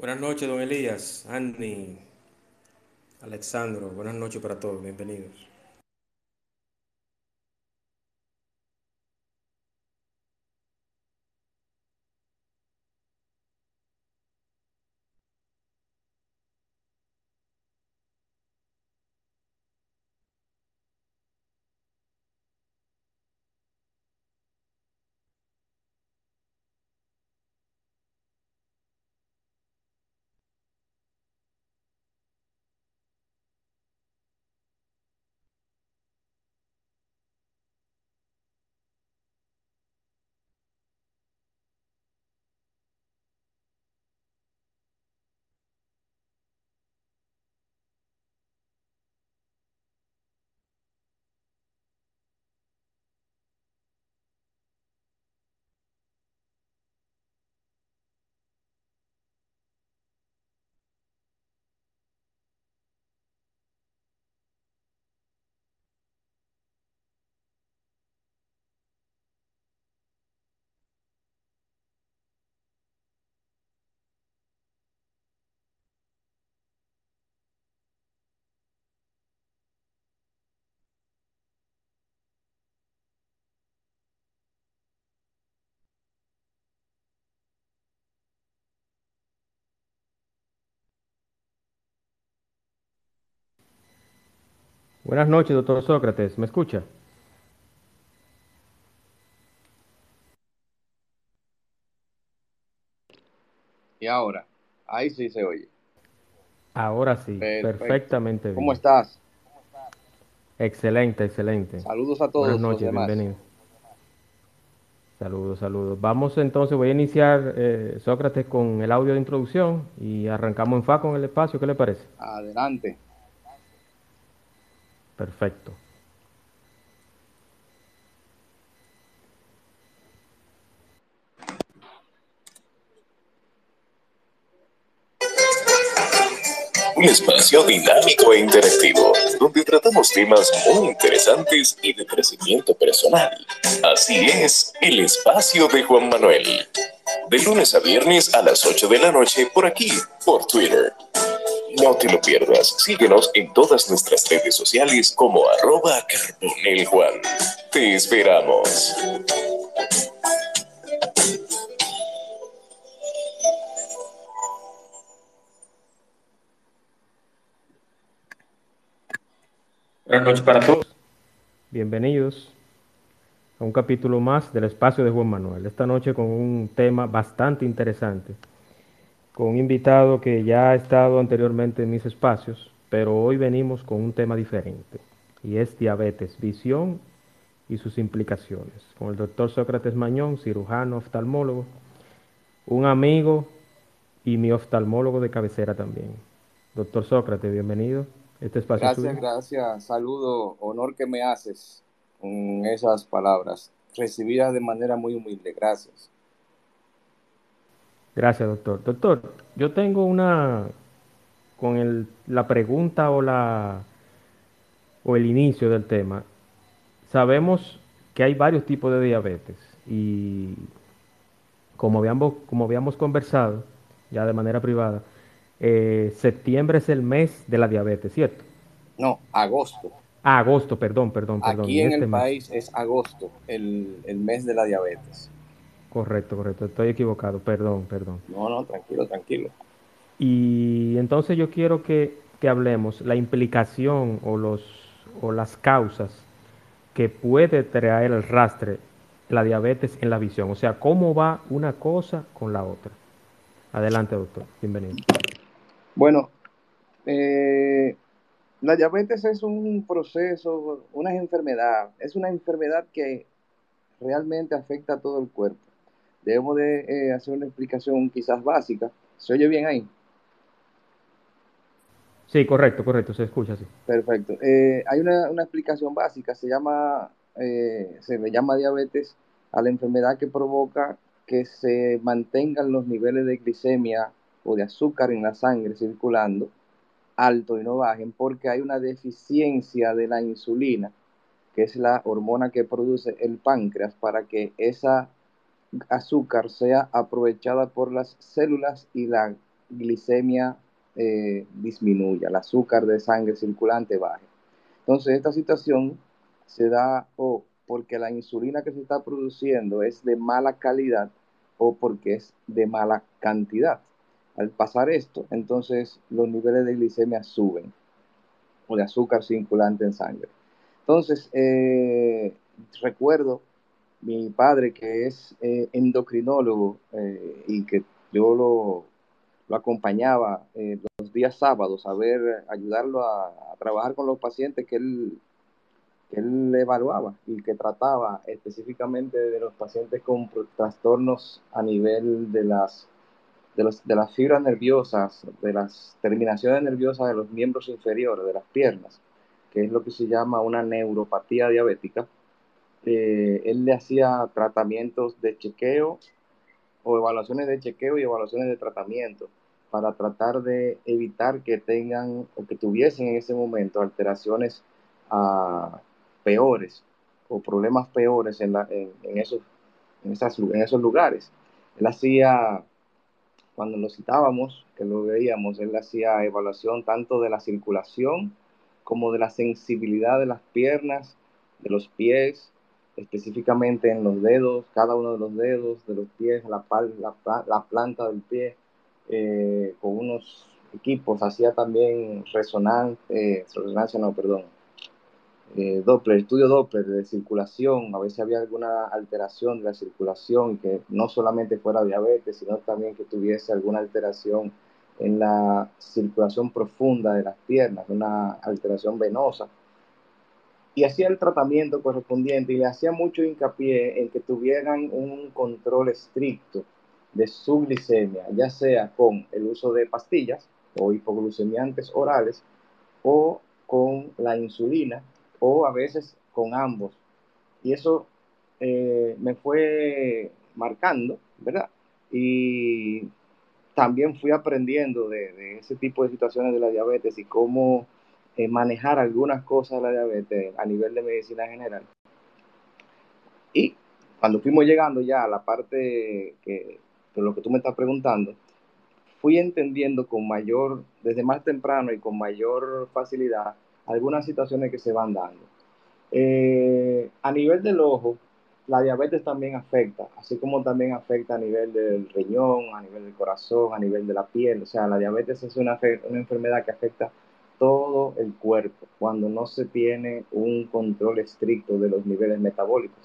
Buenas noches, don Elías, Andy, Alexandro. Buenas noches para todos, bienvenidos. Buenas noches, doctor Sócrates. ¿Me escucha? Y ahora, ahí sí se oye. Ahora sí, Perfecto. perfectamente bien. ¿Cómo estás? Excelente, excelente. Saludos a todos. Buenas los noches, demás. bienvenido. Saludos, saludos. Vamos entonces, voy a iniciar, eh, Sócrates, con el audio de introducción y arrancamos en fa con el espacio. ¿Qué le parece? Adelante. Perfecto. Un espacio dinámico e interactivo, donde tratamos temas muy interesantes y de crecimiento personal. Así es, el espacio de Juan Manuel. De lunes a viernes a las 8 de la noche por aquí, por Twitter. No te lo pierdas, síguenos en todas nuestras redes sociales como arroba carboneljuan. Te esperamos. Buenas noches para todos. Bienvenidos a un capítulo más del espacio de Juan Manuel. Esta noche con un tema bastante interesante, con un invitado que ya ha estado anteriormente en mis espacios, pero hoy venimos con un tema diferente y es diabetes, visión y sus implicaciones. Con el doctor Sócrates Mañón, cirujano, oftalmólogo, un amigo y mi oftalmólogo de cabecera también. Doctor Sócrates, bienvenido. Este espacio es Gracias, suyo. gracias. Saludo, honor que me haces con esas palabras, recibidas de manera muy humilde. Gracias. Gracias, doctor. Doctor, yo tengo una con el- la pregunta o la o el inicio del tema. Sabemos que hay varios tipos de diabetes y como habíamos, como habíamos conversado ya de manera privada, eh, septiembre es el mes de la diabetes, ¿cierto? No, agosto. Ah, agosto, perdón, perdón, perdón. Aquí en este el mes. país es agosto, el, el mes de la diabetes. Correcto, correcto. Estoy equivocado, perdón, perdón. No, no, tranquilo, tranquilo. Y entonces yo quiero que, que hablemos la implicación o, los, o las causas que puede traer el rastre la diabetes en la visión. O sea, cómo va una cosa con la otra. Adelante, doctor. Bienvenido. Bueno, eh, la diabetes es un proceso, una enfermedad, es una enfermedad que realmente afecta a todo el cuerpo. Debemos de eh, hacer una explicación quizás básica. ¿Se oye bien ahí? Sí, correcto, correcto. Se escucha así. Perfecto. Eh, hay una, una explicación básica, se llama, eh, se le llama diabetes a la enfermedad que provoca que se mantengan los niveles de glicemia o de azúcar en la sangre circulando alto y no bajen porque hay una deficiencia de la insulina, que es la hormona que produce el páncreas para que esa azúcar sea aprovechada por las células y la glicemia eh, disminuya, el azúcar de sangre circulante baje. Entonces, esta situación se da o porque la insulina que se está produciendo es de mala calidad o porque es de mala cantidad. Al pasar esto, entonces los niveles de glicemia suben o de azúcar circulante en sangre. Entonces, eh, recuerdo mi padre que es eh, endocrinólogo eh, y que yo lo, lo acompañaba los días sábados a ver, ayudarlo a, a, trabajar con los pacientes que él, que él evaluaba y que trataba específicamente de los pacientes con trastornos a nivel de las de, los, de las fibras nerviosas, de las terminaciones nerviosas de los miembros inferiores, de las piernas, que es lo que se llama una neuropatía diabética, eh, él le hacía tratamientos de chequeo o evaluaciones de chequeo y evaluaciones de tratamiento para tratar de evitar que tengan o que tuviesen en ese momento alteraciones uh, peores o problemas peores en, la, en, en, esos, en, esas, en esos lugares. Él hacía cuando lo citábamos, que lo veíamos, él hacía evaluación tanto de la circulación como de la sensibilidad de las piernas, de los pies, específicamente en los dedos, cada uno de los dedos, de los pies, la, la, la planta del pie, eh, con unos equipos, hacía también resonancia, eh, resonancia no, perdón, eh, Doppler, estudio Doppler de circulación, a veces había alguna alteración de la circulación, que no solamente fuera diabetes, sino también que tuviese alguna alteración en la circulación profunda de las piernas, una alteración venosa. Y hacía el tratamiento correspondiente y le hacía mucho hincapié en que tuvieran un control estricto de su glicemia, ya sea con el uso de pastillas o hipoglucemiantes orales o con la insulina o a veces con ambos. Y eso eh, me fue marcando, ¿verdad? Y también fui aprendiendo de, de, ese tipo de situaciones de la diabetes y cómo eh, manejar algunas cosas de la diabetes a nivel de medicina general. Y cuando fuimos llegando ya a la parte que, de lo que tú me estás preguntando, fui entendiendo con mayor, desde más temprano y con mayor facilidad, algunas situaciones que se van dando. Eh, a nivel del ojo, la diabetes también afecta, así como también afecta a nivel del riñón, a nivel del corazón, a nivel de la piel. O sea, la diabetes es una, una enfermedad que afecta todo el cuerpo cuando no se tiene un control estricto de los niveles metabólicos.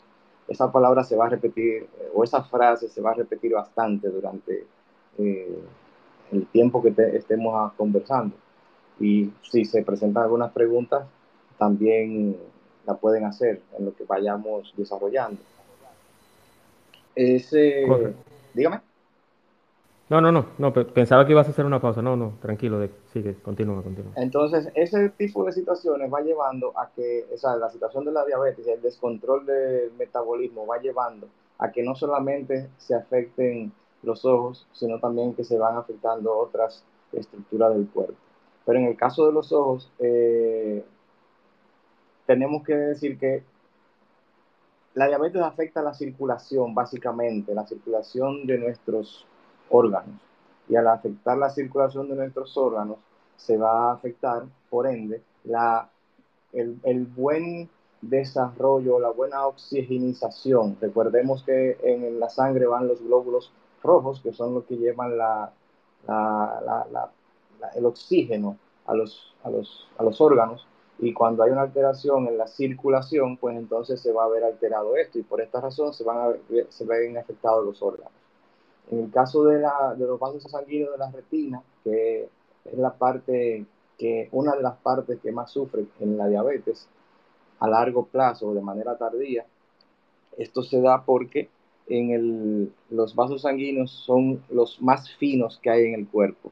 Esa palabra se va a repetir, o esa frase se va a repetir bastante durante eh, el tiempo que te, estemos conversando. Y si se presentan algunas preguntas, también la pueden hacer en lo que vayamos desarrollando. Ese, Correcto. dígame. No, no, no, no, pensaba que ibas a hacer una pausa. No, no, tranquilo, sigue, continúa, continúa. Entonces, ese tipo de situaciones va llevando a que, o sea, la situación de la diabetes el descontrol del metabolismo va llevando a que no solamente se afecten los ojos, sino también que se van afectando otras estructuras del cuerpo. Pero en el caso de los ojos, eh, tenemos que decir que la diabetes afecta la circulación, básicamente, la circulación de nuestros órganos. Y al afectar la circulación de nuestros órganos, se va a afectar, por ende, la, el, el buen desarrollo, la buena oxigenización. Recordemos que en la sangre van los glóbulos rojos, que son los que llevan la, la, la, el oxígeno a los, a, los, a los órganos y cuando hay una alteración en la circulación, pues entonces se va a ver alterado esto y por esta razón se, van a ver, se ven afectados los órganos. En el caso de, los vasos sanguíneos de la retina, que es la parte que una de las partes que más sufre en la diabetes a largo plazo o de manera tardía, esto se da porque los vasos sanguíneos son los más finos que hay en el cuerpo.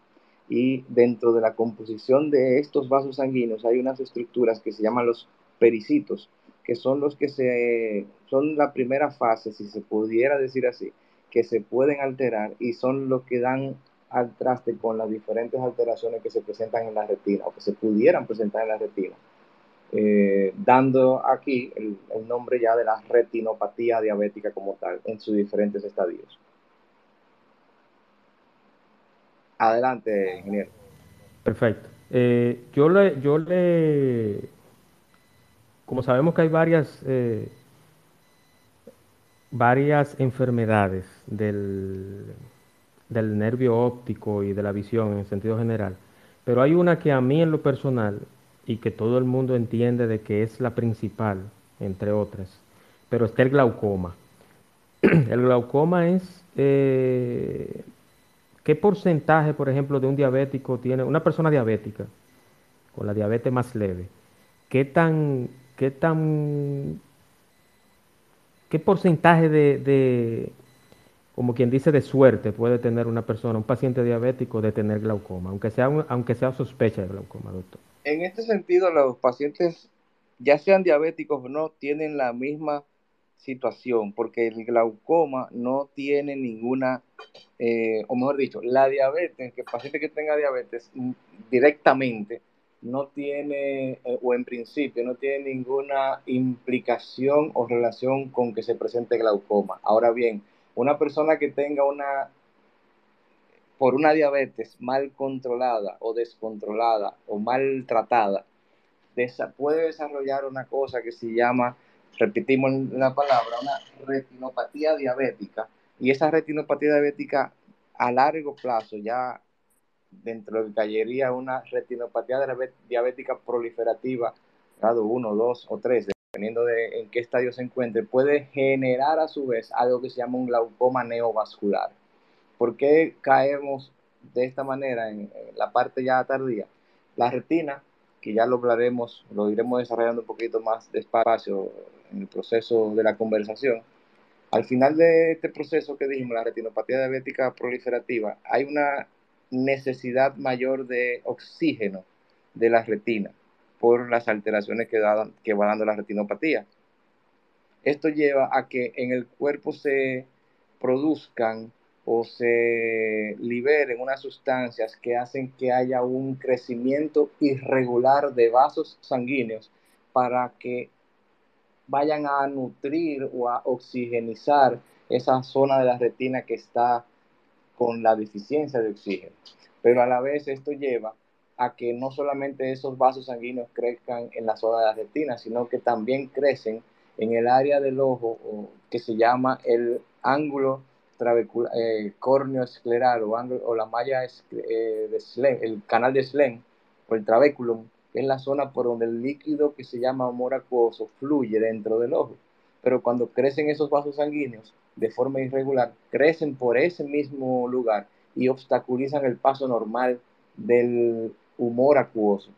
Y dentro de la composición de estos vasos sanguíneos hay unas estructuras que se llaman los pericitos, que son los que son la primera fase, si se pudiera decir así, que se pueden alterar y son los que dan al traste con las diferentes alteraciones que se presentan en la retina o que se pudieran presentar en la retina, eh, dando aquí el, nombre ya de la retinopatía diabética como tal en sus diferentes estadios. Adelante, ingeniero. Perfecto. Eh, yo le, yo le, como sabemos que hay varias, eh, varias enfermedades del, del nervio óptico y de la visión en sentido general, pero hay una que a mí en lo personal y que todo el mundo entiende de que es la principal, entre otras, pero está el glaucoma. El glaucoma es, eh, ¿qué porcentaje, por ejemplo, de un diabético tiene, una persona diabética, con la diabetes más leve, qué tan, qué tan, qué porcentaje de, de como quien dice, de suerte puede tener una persona, un paciente diabético, de tener glaucoma, aunque sea, un- aunque sea sospecha de glaucoma, doctor. En este sentido, los pacientes, ya sean diabéticos o no, tienen la misma situación, porque el glaucoma no tiene ninguna, eh, o mejor dicho, la diabetes, que el paciente que tenga diabetes mm, directamente no tiene, eh, o en principio, no tiene ninguna implicación o relación con que se presente glaucoma. Ahora bien, una persona que tenga una por una diabetes mal controlada o descontrolada o mal tratada, desa- puede desarrollar una cosa que se llama, repetimos la palabra, una retinopatía diabética. Y esa retinopatía diabética a largo plazo ya dentro de caería una retinopatía diabé- diabética proliferativa, grado 1, 2 o 3, dependiendo de en qué estadio se encuentre, puede generar a su vez algo que se llama un glaucoma neovascular. ¿Por qué caemos de esta manera en, en la parte ya tardía? La retina, que ya lo hablaremos, lo iremos desarrollando un poquito más despacio en el proceso de la conversación. Al final de este proceso que dijimos, la retinopatía diabética proliferativa, hay una necesidad mayor de oxígeno de la retina por las alteraciones que, da- que va dando la retinopatía. Esto lleva a que en el cuerpo se produzcan o se liberen unas sustancias que hacen que haya un crecimiento irregular de vasos sanguíneos para que vayan a nutrir o a oxigenizar esa zona de la retina que está con la deficiencia de oxígeno. Pero a la vez esto lleva a que no solamente esos vasos sanguíneos crezcan en la zona de la retina, sino que también crecen en el área del ojo que se llama el ángulo eh, córneo escleral o, ángulo, o la malla eh, de Slen, el canal de Slen o el trabéculum, que es la zona por donde el líquido que se llama humor acuoso fluye dentro del ojo. Pero cuando crecen esos vasos sanguíneos de forma irregular, crecen por ese mismo lugar y obstaculizan el paso normal del humor acuoso.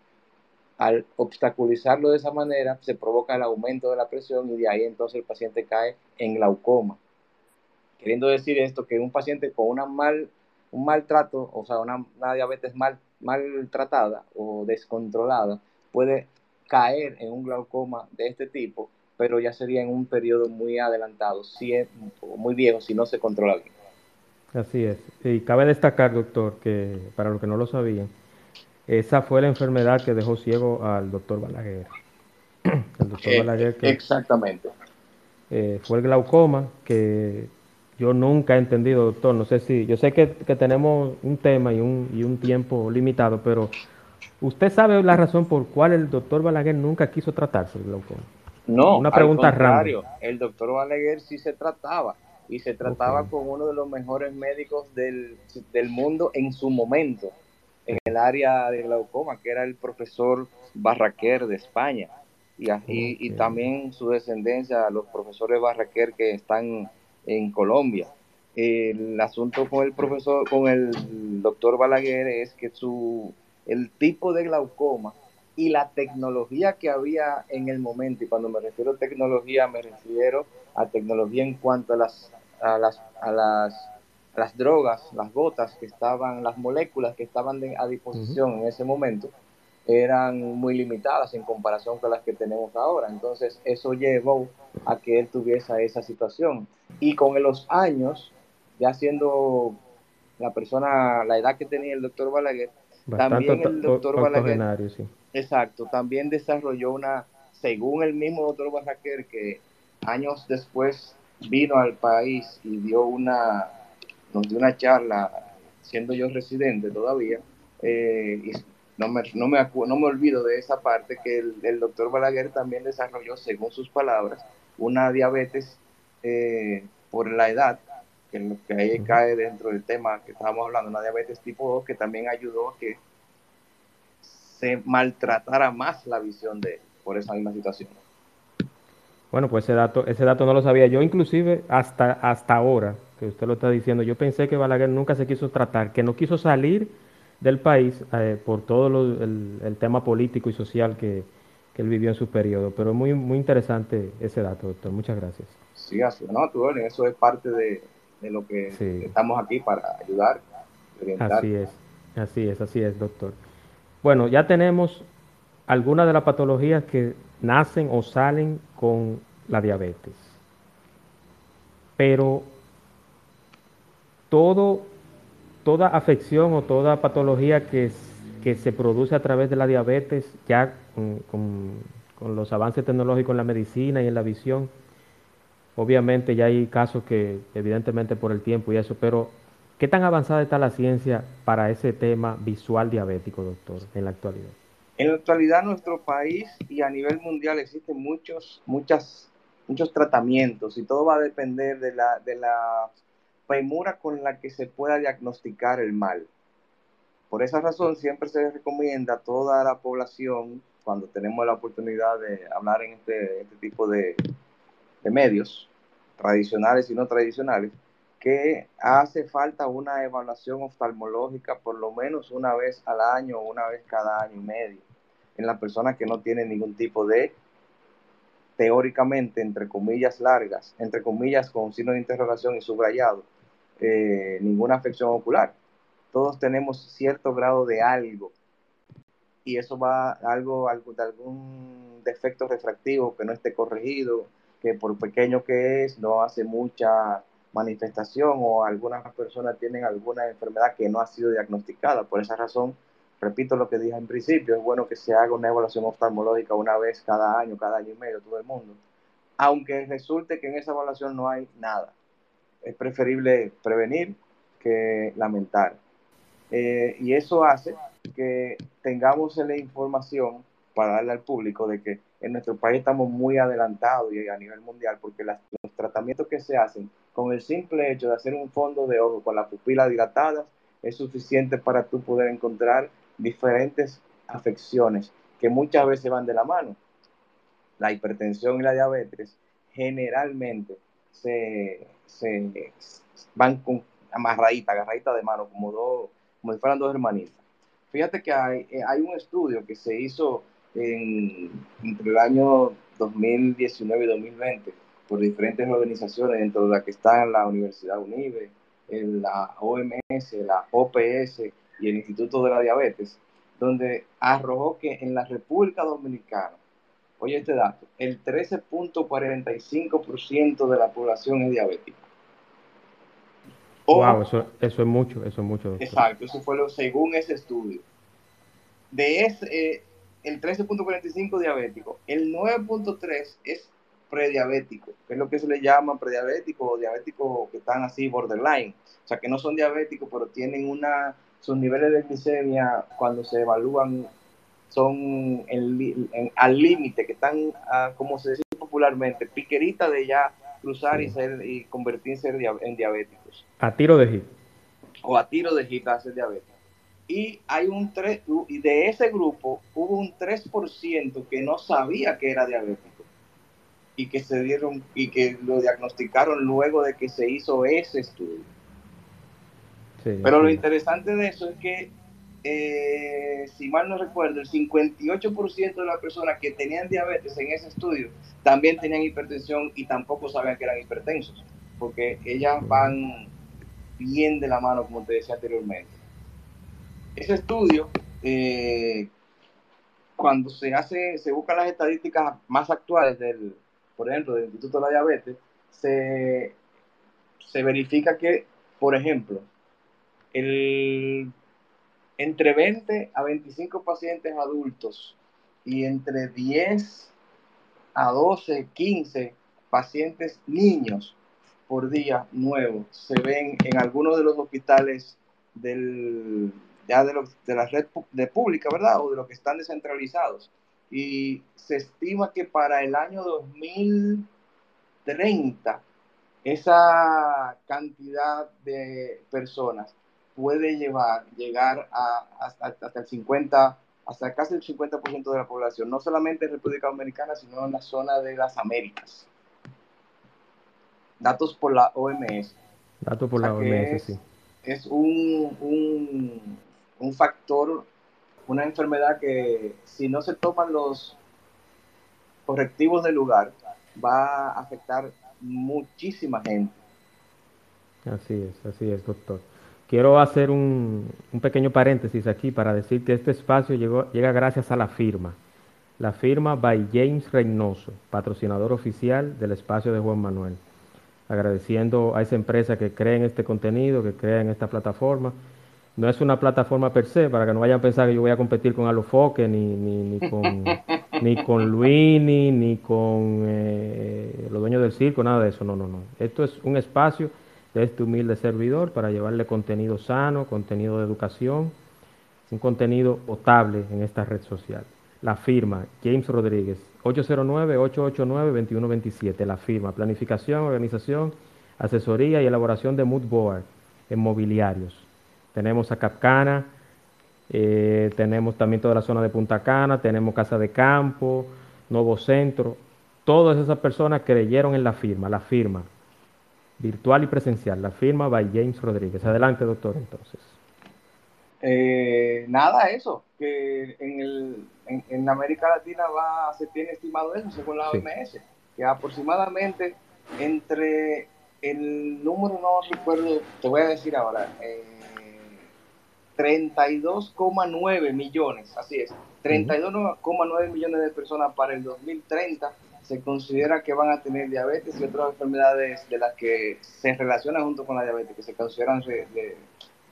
Al obstaculizarlo de esa manera, se provoca el aumento de la presión y de ahí entonces el paciente cae en glaucoma. Queriendo decir esto, que un paciente con una mal, un maltrato, o sea, una, una diabetes mal, mal tratada o descontrolada, puede caer en un glaucoma de este tipo, pero ya sería en un periodo muy adelantado, si es muy viejo, si no se controla bien. Así es. Y cabe destacar, doctor, que para los que no lo sabían, esa fue la enfermedad que dejó ciego al doctor Balaguer. El doctor Eh, Balaguer que Exactamente. eh, fue el glaucoma, que yo nunca he entendido, doctor. No sé si, yo sé que, que tenemos un tema y un, y un tiempo limitado, pero ¿usted sabe la razón por cuál el doctor Balaguer nunca quiso tratarse el glaucoma? No, Una pregunta al contrario, el doctor Balaguer sí se trataba y se trataba con uno de los mejores médicos del, del mundo en su momento, en el área de glaucoma, que era el profesor Barraquer de España. Y, y- también su descendencia, los profesores Barraquer que están en Colombia. El asunto con el profesor, con el doctor Balaguer es que su, el tipo de glaucoma y la tecnología que había en el momento, y cuando me refiero a tecnología, me refiero a tecnología en cuanto a las, a las, a las, a las drogas, las gotas que estaban, las moléculas que estaban de- a disposición en ese momento, eran muy limitadas en comparación con las que tenemos ahora. Entonces, eso llevó a que él tuviese esa situación. Y con los años, ya siendo la persona, la edad que tenía el doctor Balaguer, Bastante También el octo- doctor Balaguer. sí. Exacto, también desarrolló una, según el mismo doctor Barraquer, que años después vino al país y dio una, nos dio una charla siendo yo residente todavía, eh, y no me, no, me no me olvido de esa parte, que el, doctor Balaguer también desarrolló, según sus palabras, una diabetes eh, por la edad, que, lo que ahí cae dentro del tema que estábamos hablando, una diabetes tipo 2, que también ayudó a que se maltratara más la visión de él por esa misma situación. Bueno, pues ese dato, ese dato no lo sabía yo, inclusive hasta, hasta ahora que usted lo está diciendo, yo pensé que Balaguer nunca se quiso tratar, que no quiso salir del país eh, por todo el, tema político y social que, él vivió en su periodo. Pero muy, muy interesante ese dato, doctor. Muchas gracias. Sí, así, no, tú, eso es parte de, lo que estamos aquí para ayudar. Así es, así es, así es, doctor. Bueno, ya tenemos algunas de las patologías que nacen o salen con la diabetes. Pero toda afección o toda patología que, que se produce a través de la diabetes, ya con, los avances tecnológicos en la medicina y en la visión, obviamente ya hay casos que evidentemente por el tiempo y eso, pero ¿qué tan avanzada está la ciencia para ese tema visual diabético, doctor, en la actualidad? En la actualidad, nuestro país y a nivel mundial existen muchos, muchas, muchos tratamientos y todo va a depender de la, de premura con la que se pueda diagnosticar el mal. Por esa razón, siempre se recomienda a toda la población, cuando tenemos la oportunidad de hablar en este, este tipo de medios, tradicionales y no tradicionales, que hace falta una evaluación oftalmológica por lo menos una vez al año o una vez cada año y medio en la persona que no tiene ningún tipo de, teóricamente, entre comillas largas, entre comillas con signo de interrogación y subrayado, eh, ninguna afección ocular. Todos tenemos cierto grado de algo y eso va algo, algo de algún defecto refractivo que no esté corregido, que por pequeño que es, no hace mucha manifestación o algunas personas tienen alguna enfermedad que no ha sido diagnosticada. Por esa razón, repito lo que dije en principio, es bueno que se haga una evaluación oftalmológica una vez cada año, cada año y medio, todo el mundo. Aunque resulte que en esa evaluación no hay nada. Es preferible prevenir que lamentar. Eh, y eso hace que tengamos la información para darle al público de que en nuestro país estamos muy adelantados y a nivel mundial porque los tratamientos que se hacen con el simple hecho de hacer un fondo de ojo con la pupila dilatada es suficiente para tú poder encontrar diferentes afecciones que muchas veces van de la mano. La hipertensión y la diabetes generalmente se, van con amarradita, agarradita de mano, como, dos, como si fueran dos hermanitas. Fíjate que hay, eh, hay un estudio que se hizo en, entre el año 2019 y 2020 por diferentes organizaciones, dentro de las que están la Universidad UNIBE, la OMS, la OPS y el Instituto de la Diabetes, donde arrojó que en la República Dominicana, oye este dato, el 13.45% de la población es diabética. wow, eso, eso, es mucho, eso es mucho. Exacto, eso fue lo según ese estudio. De ese, eh, el 13.45 diabético, el 9.3 es prediabético, que es lo que se le llama prediabético o diabético que están así borderline, o sea que no son diabéticos, pero tienen una, sus niveles de glicemia cuando se evalúan son al límite, que están, ah, como se dice popularmente, piquerita de ya cruzar y, ser, y convertirse en diabéticos. A tiro de hit. O a tiro de hit a ser diabético y hay un 3, y de ese grupo hubo un 3% que no sabía que era diabético y que se dieron y que lo diagnosticaron luego de que se hizo ese estudio. Pero lo interesante de eso es que, eh, si mal no recuerdo, el 58% de las personas que tenían diabetes en ese estudio también tenían hipertensión y tampoco sabían que eran hipertensos, porque ellas van bien de la mano, como te decía anteriormente. Ese estudio, eh, cuando se hace, se buscan las estadísticas más actuales del, por ejemplo, del Instituto de la Diabetes, se, se verifica que, por ejemplo, el, entre 20 a 25 pacientes adultos y entre 10 a 12, 15 pacientes niños por día nuevos se ven en algunos de los hospitales del, ya de, los, de la red de pública, ¿verdad? O de los que están descentralizados. Y se estima que para el año 2030 esa cantidad de personas puede llevar, llegar a, hasta, hasta el 50, hasta casi el 50% de la población, no solamente en República Dominicana, sino en la zona de las Américas. Datos por la OMS. Datos por la OMS, es, sí. Es un, un, un factor, una enfermedad que si no se toman los correctivos del lugar, va a afectar muchísima gente. Así es, así es, doctor. Quiero hacer un, un, pequeño paréntesis aquí para decir que este espacio llegó, llega gracias a la firma. La firma by James Reynoso, patrocinador oficial del espacio de Juan Manuel. Agradeciendo a esa empresa que crea en este contenido, que crea en esta plataforma. No es una plataforma per se, para que no vayan a pensar que yo voy a competir con Alofoque, ni, ni, ni con, ni con Luini, ni con eh, los dueños del circo, nada de eso. No, no, no. Esto es un espacio de este humilde servidor para llevarle contenido sano, contenido de educación, un contenido potable en esta red social. La firma, James Rodríguez, 809-889-2127. La firma, planificación, organización, asesoría y elaboración de mood board en mobiliarios. Tenemos a Capcana, eh, tenemos también toda la zona de Punta Cana, tenemos Casa de Campo, Nuevo Centro. Todas esas personas creyeron en la firma, la firma virtual y presencial, la firma by James Rodríguez. Adelante, doctor, entonces. Eh, nada, eso, que en, el, en, en, América Latina va, se tiene estimado eso según la OMS, sí. que aproximadamente entre el número, no recuerdo, te voy a decir ahora, eh, 32,9 millones, así es, 32,9 millones de personas para el 2030 se considera que van a tener diabetes y otras enfermedades de las que se relacionan junto con la diabetes, que se consideran de, de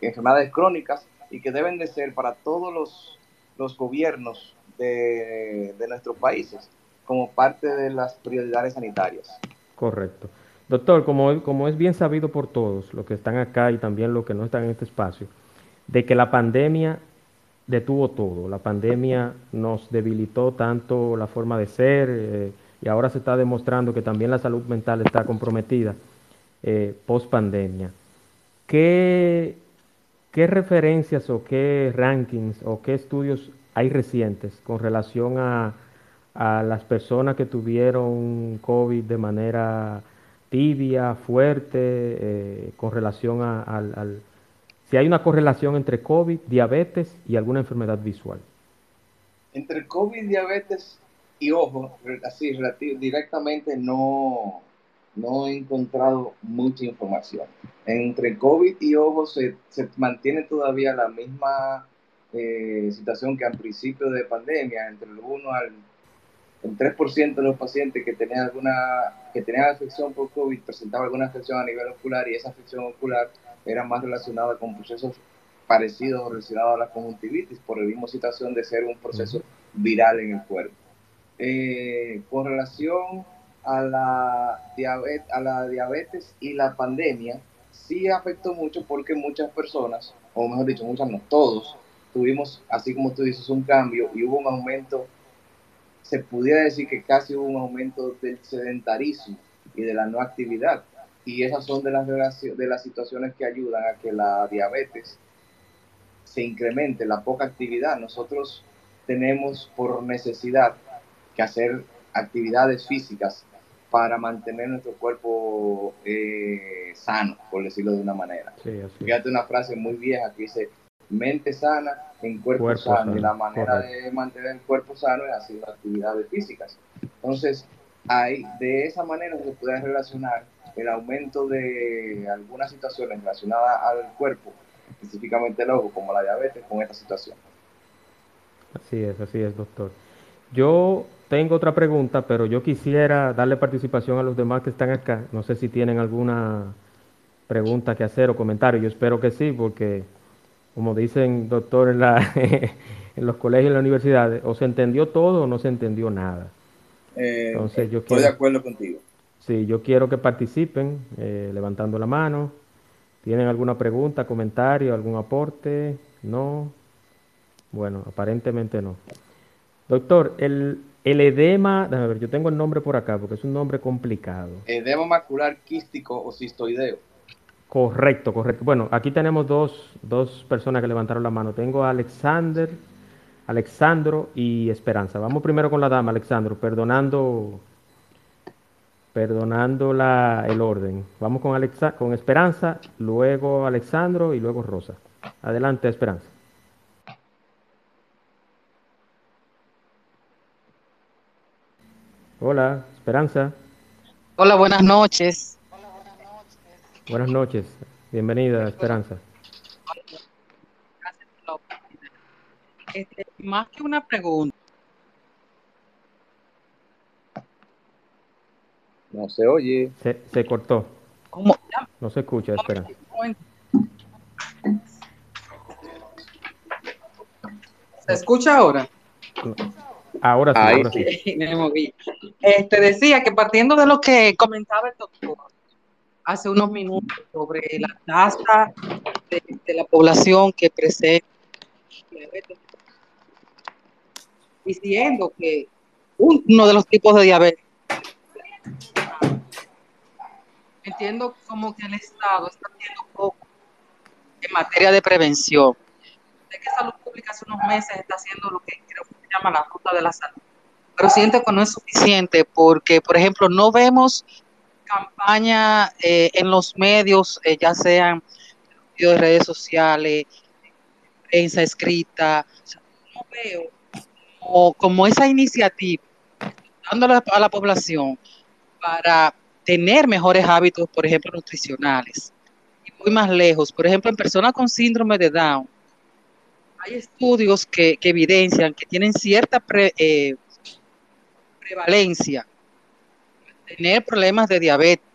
enfermedades crónicas y que deben de ser para todos los, los gobiernos de, de, nuestros países como parte de las prioridades sanitarias. Correcto. Doctor, como, como es bien sabido por todos los que están acá y también los que no están en este espacio, de que la pandemia detuvo todo. La pandemia nos debilitó tanto la forma de ser eh, y ahora se está demostrando que también la salud mental está comprometida eh, post pandemia. ¿Qué, ¿Qué referencias o qué rankings o qué estudios hay recientes con relación a, a las personas que tuvieron COVID de manera tibia, fuerte, eh, con relación a, al, al si hay una correlación entre COVID, diabetes y alguna enfermedad visual. Entre COVID, diabetes y ojo, así directamente no, no he encontrado mucha información. Entre COVID y ojo se, se mantiene todavía la misma eh, situación que al principio de pandemia, entre el 1 al el 3% de los pacientes que tenían alguna que tenían afección por COVID presentaba alguna afección a nivel ocular y esa afección ocular era más relacionada con procesos parecidos o relacionados a la conjuntivitis por la misma situación de ser un proceso viral en el cuerpo. Eh, con relación a la, diabetes, a la diabetes y la pandemia, sí afectó mucho porque muchas personas, o mejor dicho, muchas no, todos, tuvimos, así como tú dices, un cambio y hubo un aumento, se pudiera decir que casi hubo un aumento del sedentarismo y de la no actividad y esas son de las, de las situaciones que ayudan a que la diabetes se incremente, la poca actividad. Nosotros tenemos por necesidad que hacer actividades físicas para mantener nuestro cuerpo eh, sano, por decirlo de una manera. Sí. Fíjate una frase muy vieja que dice, mente sana en cuerpo, cuerpo sano. sano. Y la manera Correcto. de mantener el cuerpo sano es haciendo actividades físicas. Entonces, hay, de esa manera se puede relacionar el aumento de algunas situaciones relacionadas al cuerpo, específicamente el ojo, como la diabetes, con esta situación. Así es, así es, doctor. Yo tengo otra pregunta, pero yo quisiera darle participación a los demás que están acá. No sé si tienen alguna pregunta que hacer o comentario. Yo espero que sí, porque como dicen, doctor, en, la, en los colegios y en las universidades, o se entendió todo o no se entendió nada. Eh, Entonces, yo estoy quiero... de acuerdo contigo. Sí, yo quiero que participen eh, levantando la mano ¿Tienen alguna pregunta, comentario, algún aporte? No. Bueno, aparentemente no. Doctor, el, el edema, déjame ver, yo tengo el nombre por acá porque es un nombre complicado. Edema macular quístico o cistoideo. Correcto, correcto. Bueno, aquí tenemos dos, dos personas que levantaron la mano. Tengo a Alexander, Alexandro y Esperanza. Vamos primero con la dama, Alexandro, perdonando, perdonando la, el orden. Vamos con, Alexa, con Esperanza, luego Alexandro y luego Rosa. Adelante, Esperanza. Hola, Esperanza. Hola, buenas noches. Buenas noches. Bienvenida, Esperanza. Gracias por la oportunidad. Este, más que una pregunta, No se oye. Se, se cortó. ¿cómo? No se escucha, Esperanza. ¿Se escucha ahora? Ahora sí, Ahí ahora sí. sí. Me moví. Este, decía que partiendo de lo que comentaba el doctor hace unos minutos sobre la tasa de, de la población que presenta diabetes, diciendo que uno de los tipos de diabetes entiendo como que el Estado está haciendo poco en materia de prevención. Sé que Salud Pública hace unos meses está haciendo lo que creo que se llama la ruta de la salud, pero siento que no es suficiente porque, por ejemplo, no vemos campaña eh, en los medios, eh, ya sean de redes sociales, prensa escrita, o no veo como, como esa iniciativa dándole a la población para tener mejores hábitos, por ejemplo, nutricionales. Y voy más lejos, por ejemplo, en personas con síndrome de Down, hay estudios que, que evidencian que tienen cierta pre- eh, prevalencia tener problemas de diabetes,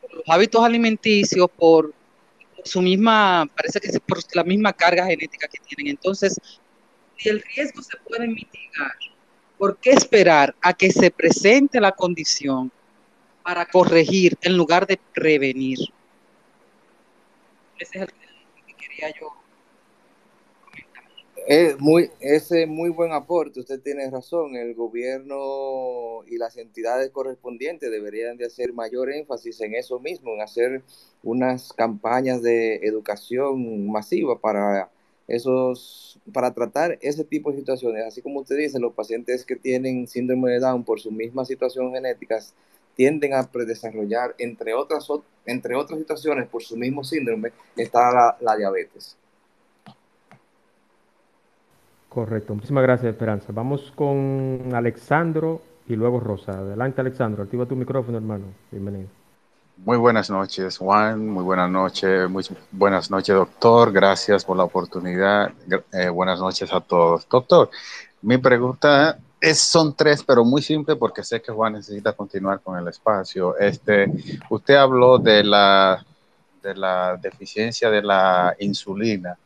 por los hábitos alimenticios, por su misma, parece que es por la misma carga genética que tienen. Entonces, si el riesgo se puede mitigar, ¿por qué esperar a que se presente la condición para corregir en lugar de prevenir? Ese es el que quería yo. Es muy, ese muy buen aporte, usted tiene razón, el gobierno y las entidades correspondientes deberían de hacer mayor énfasis en eso mismo, en hacer unas campañas de educación masiva para esos, para tratar ese tipo de situaciones, así como usted dice, los pacientes que tienen síndrome de Down por su misma situación genética tienden a predesarrollar, entre otras, ot- entre otras situaciones, por su mismo síndrome, está la diabetes. Correcto. Muchísimas gracias, Esperanza. Vamos con Alexandro y luego Rosa. Adelante, Alexandro. Activa tu micrófono, hermano. Bienvenido. Muy buenas noches, Juan. Muy buenas noches. Buenas noches, doctor. Gracias por la oportunidad. Eh, buenas noches a todos. Doctor, mi pregunta es, son tres, pero muy simple porque sé que Juan necesita continuar con el espacio. Este, usted habló de la, de la deficiencia de la insulina.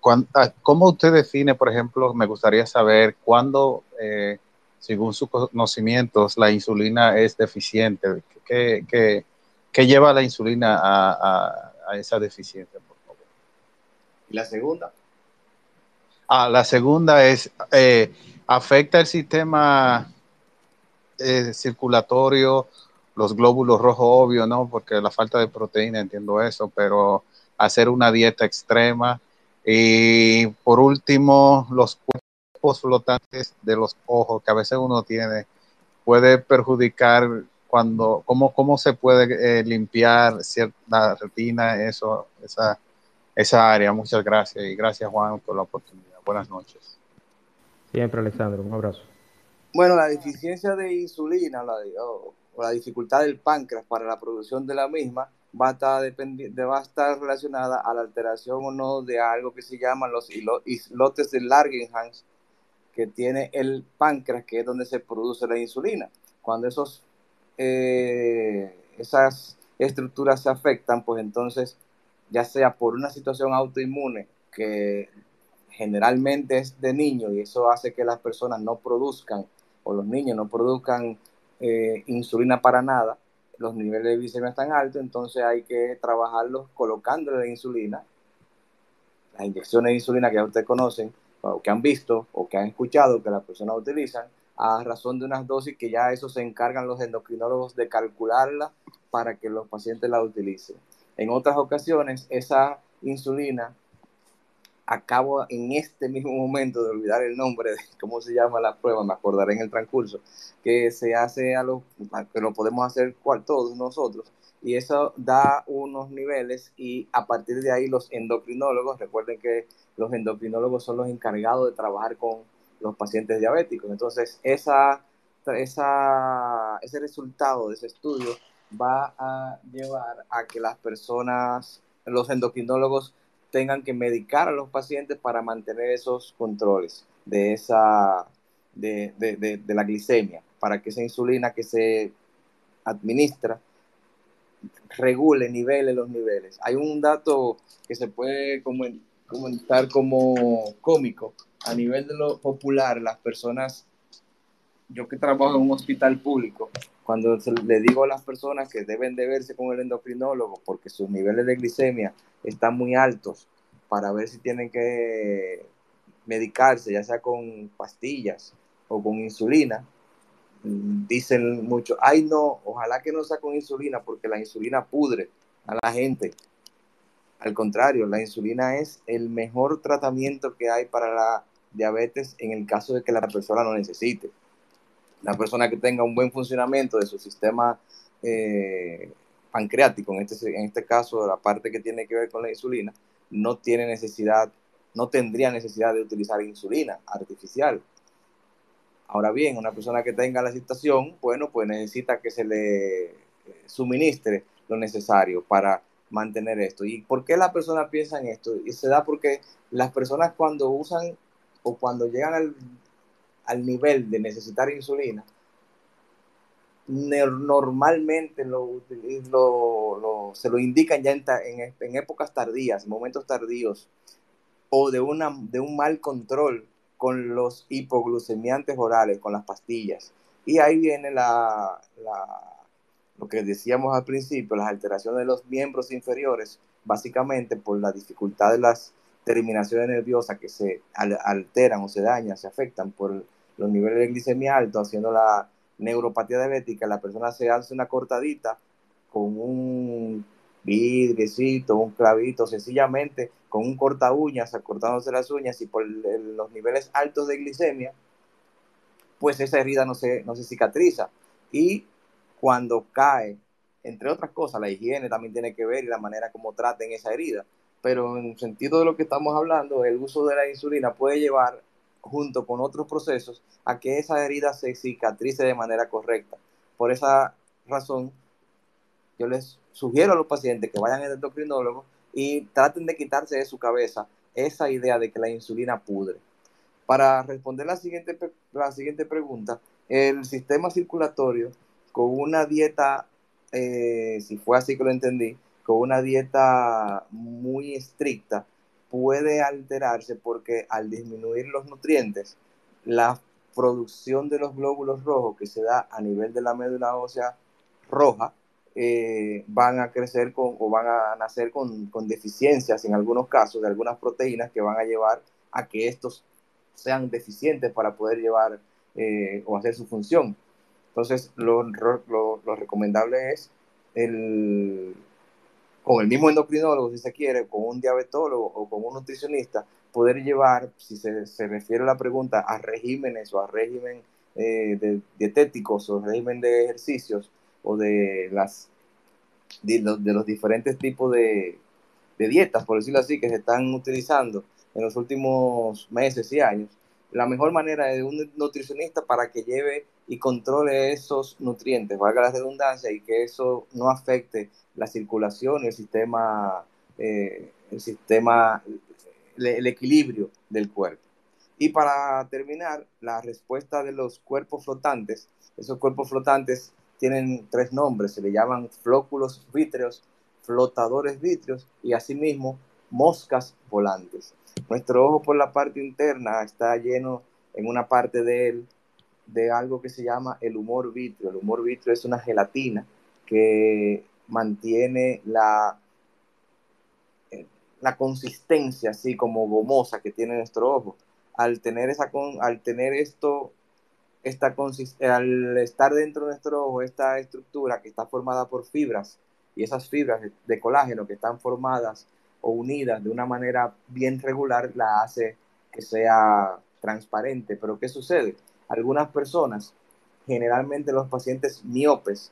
¿Cómo usted define, por ejemplo, me gustaría saber cuándo, eh, según sus conocimientos, la insulina es deficiente? ¿Qué, qué- qué lleva la insulina a, a- a esa deficiencia, por favor? ¿Y la segunda? Ah, la segunda es, eh, ¿afecta el sistema eh, circulatorio, los glóbulos rojos, obvio, ¿no? Porque la falta de proteína, entiendo eso, pero hacer una dieta extrema. Y por último, los cuerpos flotantes de los ojos que a veces uno tiene, puede perjudicar cuando, cómo, cómo se puede eh, limpiar cierta retina, eso, esa, esa área. Muchas gracias y gracias Juan por la oportunidad. Buenas noches. Siempre, Alexandro. Un abrazo. Bueno, la deficiencia de insulina la, o, o la dificultad del páncreas para la producción de la misma va a, estar dependi- de- va a estar relacionada a la alteración o no de algo que se llaman los islotes de Langerhans que tiene el páncreas, que es donde se produce la insulina. Cuando esos, eh, esas estructuras se afectan, pues entonces, ya sea por una situación autoinmune que generalmente es de niño y eso hace que las personas no produzcan o los niños no produzcan eh, insulina para nada, los niveles de glicemia están altos, entonces hay que trabajarlos colocándole la insulina, las inyecciones de insulina que ya ustedes conocen, o que han visto, o que han escuchado que las personas utilizan, a razón de unas dosis que ya eso se encargan los endocrinólogos de calcularla para que los pacientes la utilicen. En otras ocasiones, esa insulina, acabo en este mismo momento de olvidar el nombre de cómo se llama la prueba, me acordaré en el transcurso, que se hace a los, que lo podemos hacer cual, todos nosotros, y eso da unos niveles y a partir de ahí los endocrinólogos, recuerden que los endocrinólogos son los encargados de trabajar con los pacientes diabéticos. Entonces, esa, esa, ese resultado de ese estudio va a llevar a que las personas, los endocrinólogos, tengan que medicar a los pacientes para mantener esos controles de, esa, de, de, de, la glicemia, para que esa insulina que se administra regule, nivele los niveles. Hay un dato que se puede comentar como cómico. A nivel de lo popular, las personas, yo que trabajo en un hospital público, cuando le digo a las personas que deben de verse con el endocrinólogo porque sus niveles de glicemia están muy altos para ver si tienen que medicarse, ya sea con pastillas o con insulina, dicen mucho, ay no, ojalá que no sea con insulina porque la insulina pudre a la gente. Al contrario, la insulina es el mejor tratamiento que hay para la diabetes en el caso de que la persona no necesite. La persona que tenga un buen funcionamiento de su sistema eh, pancreático, en este, en este caso la parte que tiene que ver con la insulina, no tiene necesidad, no tendría necesidad de utilizar insulina artificial. Ahora bien, una persona que tenga la situación, bueno, pues necesita que se le eh, suministre lo necesario para mantener esto. ¿Y por qué la persona piensa en esto? Y se da porque las personas cuando usan o cuando llegan al, al nivel de necesitar insulina, normalmente lo, se lo indican ya en, épocas tardías, momentos tardíos, o de, un mal control con los hipoglucemiantes orales, con las pastillas. Y ahí viene lo que decíamos al principio, las alteraciones de los miembros inferiores, básicamente por la dificultad de las terminaciones nerviosas que se alteran o se dañan, se afectan por los niveles de glicemia alto, haciendo la neuropatía diabética, la persona se hace una cortadita con un vidriecito, un clavito, sencillamente con un corta uñas, acortándose las uñas y por los niveles altos de glicemia, pues esa herida no se, no se cicatriza. Y cuando cae, entre otras cosas, la higiene también tiene que ver y la manera como traten esa herida. Pero en sentido de lo que estamos hablando, el uso de la insulina puede llevar, junto con otros procesos, a que esa herida se cicatrice de manera correcta. Por esa razón, yo les sugiero a los pacientes que vayan al endocrinólogo y traten de quitarse de su cabeza esa idea de que la insulina pudre. Para responder la siguiente, la siguiente pregunta, el sistema circulatorio con una dieta, eh, si fue así que lo entendí, con una dieta muy estricta, puede alterarse porque al disminuir los nutrientes, la producción de los glóbulos rojos que se da a nivel de la médula ósea roja eh, van a crecer con, o van a nacer con, con, deficiencias en algunos casos de algunas proteínas que van a llevar a que estos sean deficientes para poder llevar eh, o hacer su función. Entonces, lo, lo, lo, recomendable es el, con el mismo endocrinólogo, si se quiere, con un diabetólogo o con un nutricionista, poder llevar, si se, se refiere a la pregunta, a regímenes o a régimen eh, dietéticos o régimen de ejercicios, o de las de los, de los diferentes tipos de, de, dietas, por decirlo así, que se están utilizando en los últimos meses y años, la mejor manera de un nutricionista para que lleve y controle esos nutrientes, valga la redundancia, y que eso no afecte la circulación y el sistema, eh, el sistema, el, el equilibrio del cuerpo. Y para terminar, la respuesta de los cuerpos flotantes, esos cuerpos flotantes tienen tres nombres, se le llaman flóculos vítreos, flotadores vítreos y asimismo moscas volantes. Nuestro ojo por la parte interna está lleno en una parte de él de algo que se llama el humor vítreo. El humor vítreo es una gelatina que mantiene la, eh, la consistencia así como gomosa que tiene nuestro ojo. Al tener, esa con, al tener esto, esta al estar dentro de nuestro ojo, esta estructura que está formada por fibras y esas fibras de colágeno que están formadas o unidas de una manera bien regular, la hace que sea transparente. Pero ¿qué sucede? Algunas personas, generalmente los pacientes miopes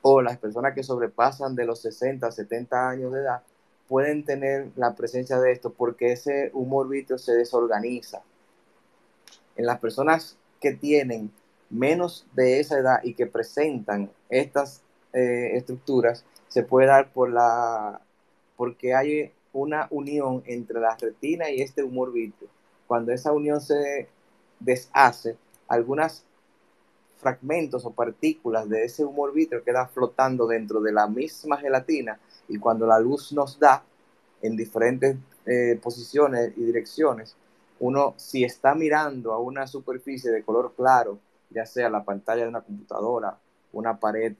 o las personas que sobrepasan de los 60, 70 años de edad, pueden tener la presencia de esto porque ese humor vítreo se desorganiza. En las personas que tienen menos de esa edad y que presentan estas eh, estructuras, se puede dar por la, porque hay una unión entre la retina y este humor vítreo. Cuando esa unión se deshace, algunos fragmentos o partículas de ese humor vítreo quedan flotando dentro de la misma gelatina y cuando la luz nos da en diferentes eh, posiciones y direcciones, uno si está mirando a una superficie de color claro, ya sea la pantalla de una computadora, una pared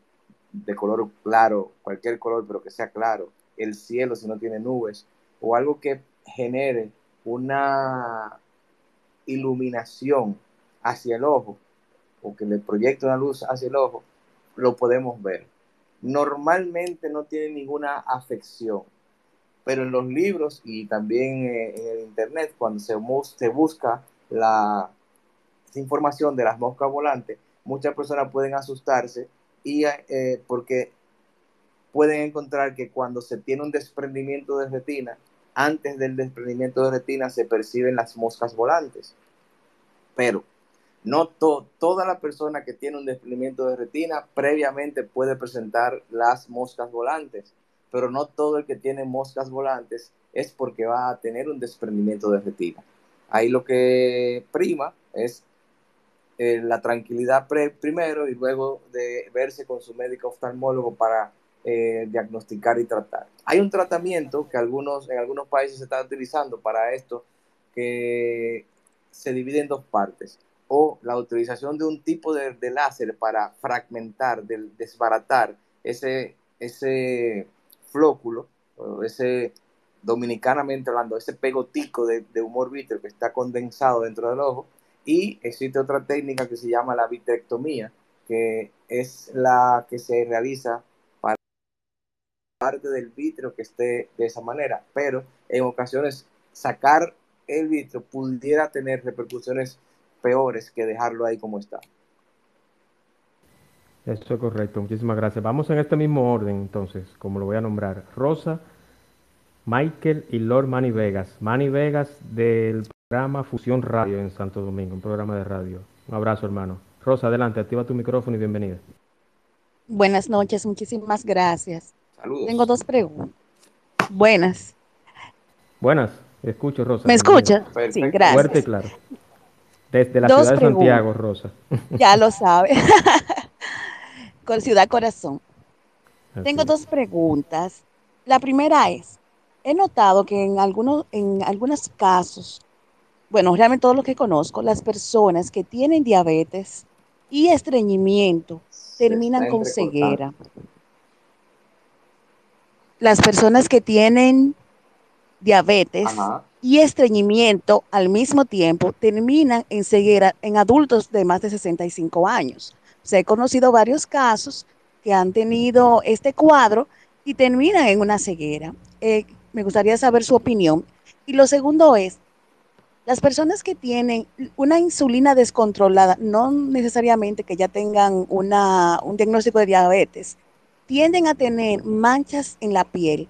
de color claro, cualquier color, pero que sea claro, el cielo si no tiene nubes, o algo que genere una iluminación hacia el ojo, o que le proyecte una luz hacia el ojo, lo podemos ver. Normalmente no tiene ninguna afección, pero en los libros y también eh, en el internet, cuando se, se busca la información de las moscas volantes, muchas personas pueden asustarse y eh, porque pueden encontrar que cuando se tiene un desprendimiento de retina, antes del desprendimiento de retina se perciben las moscas volantes. Pero no toda la persona que tiene un desprendimiento de retina previamente puede presentar las moscas volantes, pero no todo el que tiene moscas volantes es porque va a tener un desprendimiento de retina. Ahí lo que prima es eh, la tranquilidad primero y luego de verse con su médico oftalmólogo para eh, diagnosticar y tratar. Hay un tratamiento que algunos, en algunos países se está utilizando para esto que se divide en dos partes o la utilización de un tipo de, láser para fragmentar, desbaratar ese, ese flóculo, ese dominicanamente hablando, ese pegotico de, de humor vítreo que está condensado dentro del ojo y existe otra técnica que se llama la vitrectomía, que es la que se realiza parte del vitrio que esté de esa manera, pero en ocasiones sacar el vitrio pudiera tener repercusiones peores que dejarlo ahí como está. Eso es correcto, muchísimas gracias. Vamos en este mismo orden entonces, como lo voy a nombrar. Rosa, Michael y Lord Manny Vegas. Manny Vegas del programa Fusión Radio en Santo Domingo, un programa de radio. Un abrazo, hermano. Rosa, adelante, activa tu micrófono y bienvenida. Buenas noches, muchísimas gracias. Saludos. Tengo dos preguntas. Buenas. Buenas, escucho, Rosa. ¿Me escucha? Sí, gracias. Fuerte y claro. Desde la ciudad de Santiago, Rosa. Ya lo sabe. Con Ciudad Corazón. Tengo dos preguntas. La primera es, he notado que en algunos, en algunos casos bueno, realmente todos los que conozco, las personas que tienen diabetes y estreñimiento terminan con ceguera. Las personas que tienen diabetes y estreñimiento al mismo tiempo terminan en ceguera en adultos de más de 65 años. O sea, he conocido varios casos que han tenido este cuadro y terminan en una ceguera. Eh, me gustaría saber su opinión. Y lo segundo es, las personas que tienen una insulina descontrolada, no necesariamente que ya tengan una, un diagnóstico de diabetes, tienden a tener manchas en la piel.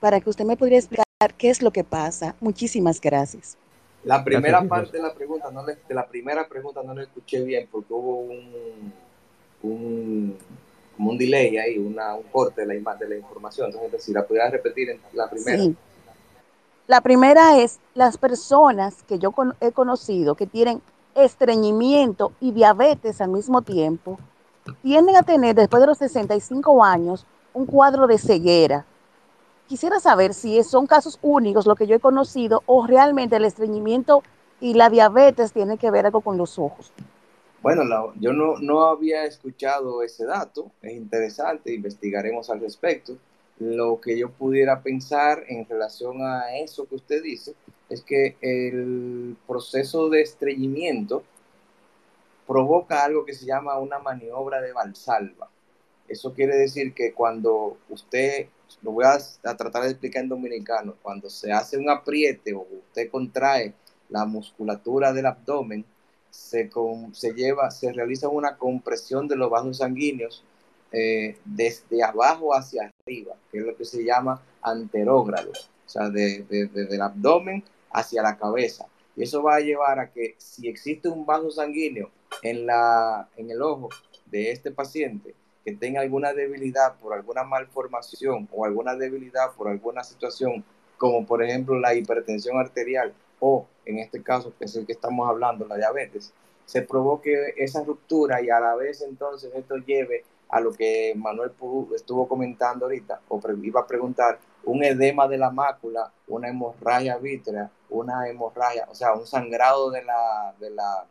Para que usted me podría explicar qué es lo que pasa. Muchísimas gracias. La primera parte de la pregunta, no le, de la primera pregunta no la escuché bien porque hubo un, un, como un delay ahí, una, un corte de la, de la información. Entonces, si la pudiera repetir en la primera. Sí. La primera es las personas que yo he conocido que tienen estreñimiento y diabetes al mismo tiempo, tienden a tener después de los 65 años un cuadro de ceguera. Quisiera saber si son casos únicos lo que yo he conocido o realmente el estreñimiento y la diabetes tienen que ver algo con los ojos. Bueno, yo no, no había escuchado ese dato, es interesante, investigaremos al respecto. Lo que yo pudiera pensar en relación a eso que usted dice es que el proceso de estreñimiento provoca algo que se llama una maniobra de Valsalva. Eso quiere decir que cuando usted, lo voy a, tratar de explicar en dominicano, cuando se hace un apriete o usted contrae la musculatura del abdomen, se, se lleva, se realiza una compresión de los vasos sanguíneos eh, desde abajo hacia arriba, que es lo que se llama anterógrado, o sea, desde el abdomen hacia la cabeza. Y eso va a llevar a que si existe un vaso sanguíneo en, la, en el ojo de este paciente que tenga alguna debilidad por alguna malformación o alguna debilidad por alguna situación, como por ejemplo la hipertensión arterial o en este caso que es el que estamos hablando, la diabetes, se provoque esa ruptura y a la vez entonces esto lleve a lo que Manuel estuvo comentando ahorita o iba a preguntar, un edema de la mácula, una hemorragia vítrea, una hemorragia, o sea, un sangrado de la, de la,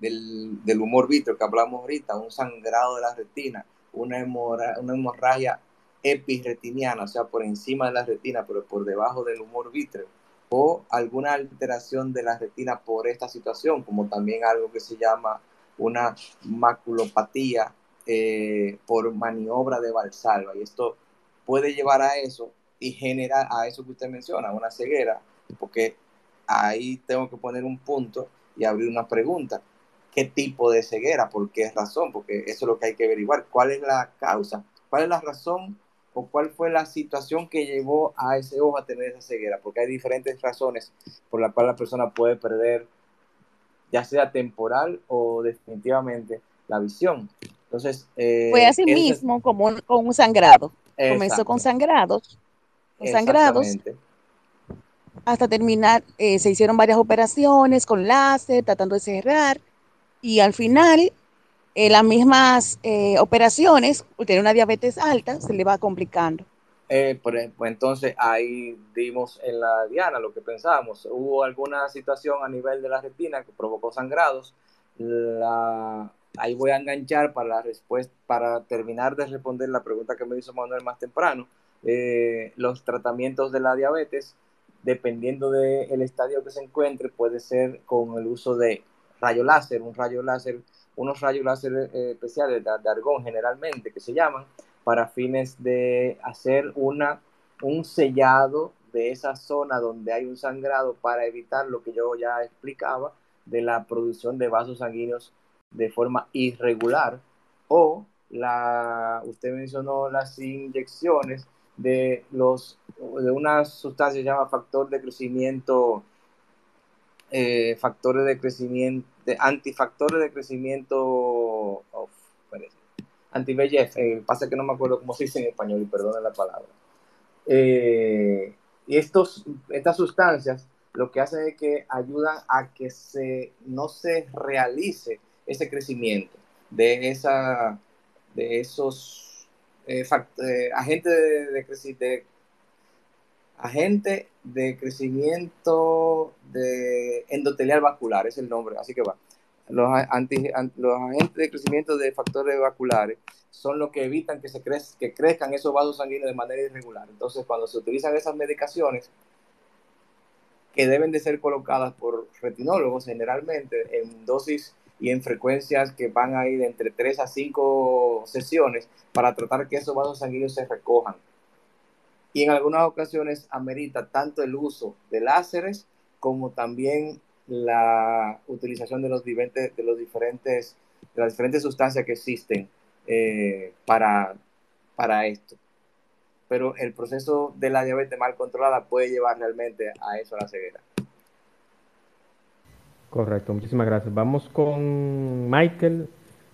del, humor vítreo que hablamos ahorita, un sangrado de la retina, una hemorragia, una hemorragia epirretiniana, o sea, por encima de la retina, pero por debajo del humor vítreo, o alguna alteración de la retina por esta situación, como también algo que se llama una maculopatía eh, por maniobra de Valsalva. Y esto puede llevar a eso y generar a eso que usted menciona, una ceguera, porque ahí tengo que poner un punto y abrir una pregunta. ¿Qué tipo de ceguera? ¿Por qué razón? Porque eso es lo que hay que averiguar. ¿Cuál es la causa? ¿Cuál es la razón o cuál fue la situación que llevó a ese ojo a tener esa ceguera? Porque hay diferentes razones por las cuales la persona puede perder, ya sea temporal o definitivamente, la visión. Entonces, eh, fue así mismo como con un sangrado. Comenzó con sangrados, con sangrados, hasta terminar, eh, se hicieron varias operaciones con láser, tratando de cerrar, y al final, eh, las mismas eh, operaciones, tener una diabetes alta, se le va complicando. pues entonces ahí dimos en la diana lo que pensábamos. Hubo alguna situación a nivel de la retina que provocó sangrados. La, ahí voy a enganchar para la respuesta, para terminar de responder la pregunta que me hizo Manuel más temprano. Eh, los tratamientos de la diabetes, dependiendo del estadio que se encuentre, puede ser con el uso de rayo láser, un rayo láser, unos rayos láser eh, especiales de, argón generalmente que se llaman, para fines de hacer una, un sellado de esa zona donde hay un sangrado para evitar lo que yo ya explicaba de la producción de vasos sanguíneos de forma irregular o la, usted mencionó las inyecciones de, los, de una sustancia que se llama factor de crecimiento, eh, factores de crecimiento, de antifactores de crecimiento, oh, anti-VEGF, eh, pasa que no me acuerdo cómo se dice en español y perdone la palabra. Eh, y estos, estas sustancias lo que hacen es que ayudan a que se, no se realice ese crecimiento de, esa, de esos eh, agentes de, de, agente de crecimiento de endotelial vascular, es el nombre, así que va. Los, agentes de crecimiento de factores vasculares son los que evitan que, se crezcan esos vasos sanguíneos de manera irregular. Entonces, cuando se utilizan esas medicaciones, que deben de ser colocadas por retinólogos generalmente en dosis y en frecuencias que van a ir entre 3 a 5 sesiones para tratar que esos vasos sanguíneos se recojan. Y en algunas ocasiones amerita tanto el uso de láseres como también la utilización de los diferentes, de los diferentes, de las diferentes sustancias que existen eh, para, para esto. Pero el proceso de la diabetes mal controlada puede llevar realmente a eso, a la ceguera. Correcto, muchísimas gracias. Vamos con Michael,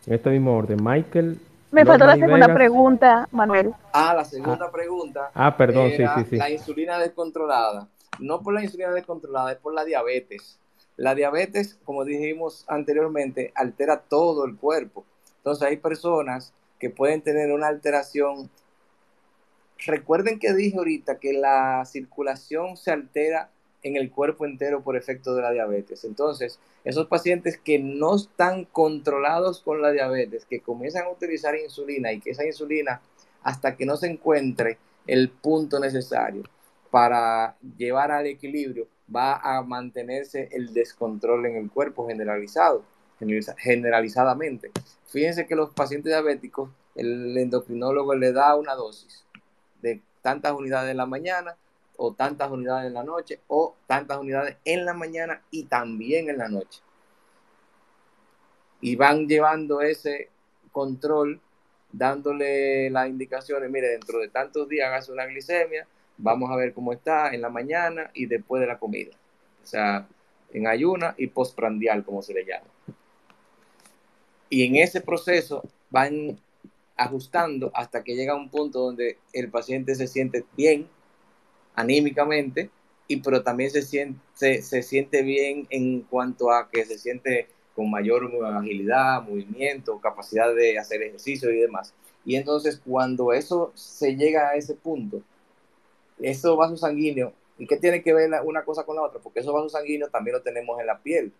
en este mismo orden. Michael. Me faltó la segunda pregunta, Manuel. Ah, la segunda pregunta. Ah, perdón, sí, sí, sí. La insulina descontrolada. No por la insulina descontrolada, es por la diabetes. La diabetes, como dijimos anteriormente, altera todo el cuerpo. Entonces hay personas que pueden tener una alteración. Recuerden que dije ahorita que la circulación se altera en el cuerpo entero por efecto de la diabetes. Entonces, esos pacientes que no están controlados con la diabetes, que comienzan a utilizar insulina y que esa insulina, hasta que no se encuentre el punto necesario para llevar al equilibrio, va a mantenerse el descontrol en el cuerpo generalizado, generalizadamente. Fíjense que los pacientes diabéticos, el endocrinólogo le da una dosis de tantas unidades en la mañana, o tantas unidades en la noche o tantas unidades en la mañana y también en la noche. Y van llevando ese control, dándole las indicaciones, mire, dentro de tantos días hagas una glicemia, vamos a ver cómo está en la mañana y después de la comida. O sea, en ayuna y postprandial, como se le llama. Y en ese proceso van ajustando hasta que llega un punto donde el paciente se siente bien anímicamente, y pero también se siente, se, siente bien en cuanto a que se siente con mayor agilidad, movimiento, capacidad de hacer ejercicio y demás. Y entonces cuando eso se llega a ese punto, esos vasos sanguíneos, ¿y qué tiene que ver una cosa con la otra? Porque esos vasos sanguíneos también los tenemos en la piel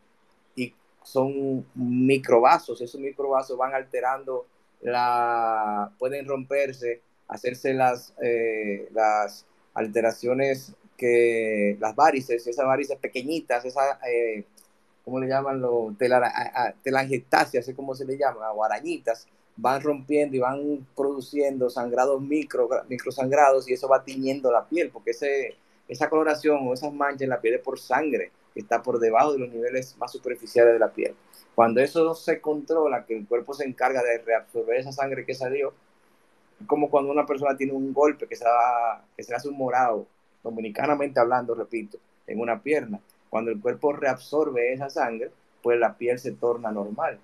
y son microvasos, esos microvasos van alterando la, pueden romperse, hacerse las, eh, las alteraciones que las varices, esas varices pequeñitas, esas, eh, ¿cómo le llaman? Los telangiectasias, como se le llama, o arañitas, van rompiendo y van produciendo sangrados micro, microsangrados y eso va tiñendo la piel, porque ese, esa coloración o esas manchas en la piel es por sangre, que está por debajo de los niveles más superficiales de la piel. Cuando eso se controla, que el cuerpo se encarga de reabsorber esa sangre que salió, como cuando una persona tiene un golpe que se, que se hace un morado, dominicanamente hablando, repito, en una pierna. Cuando el cuerpo reabsorbe esa sangre, pues la piel se torna normal.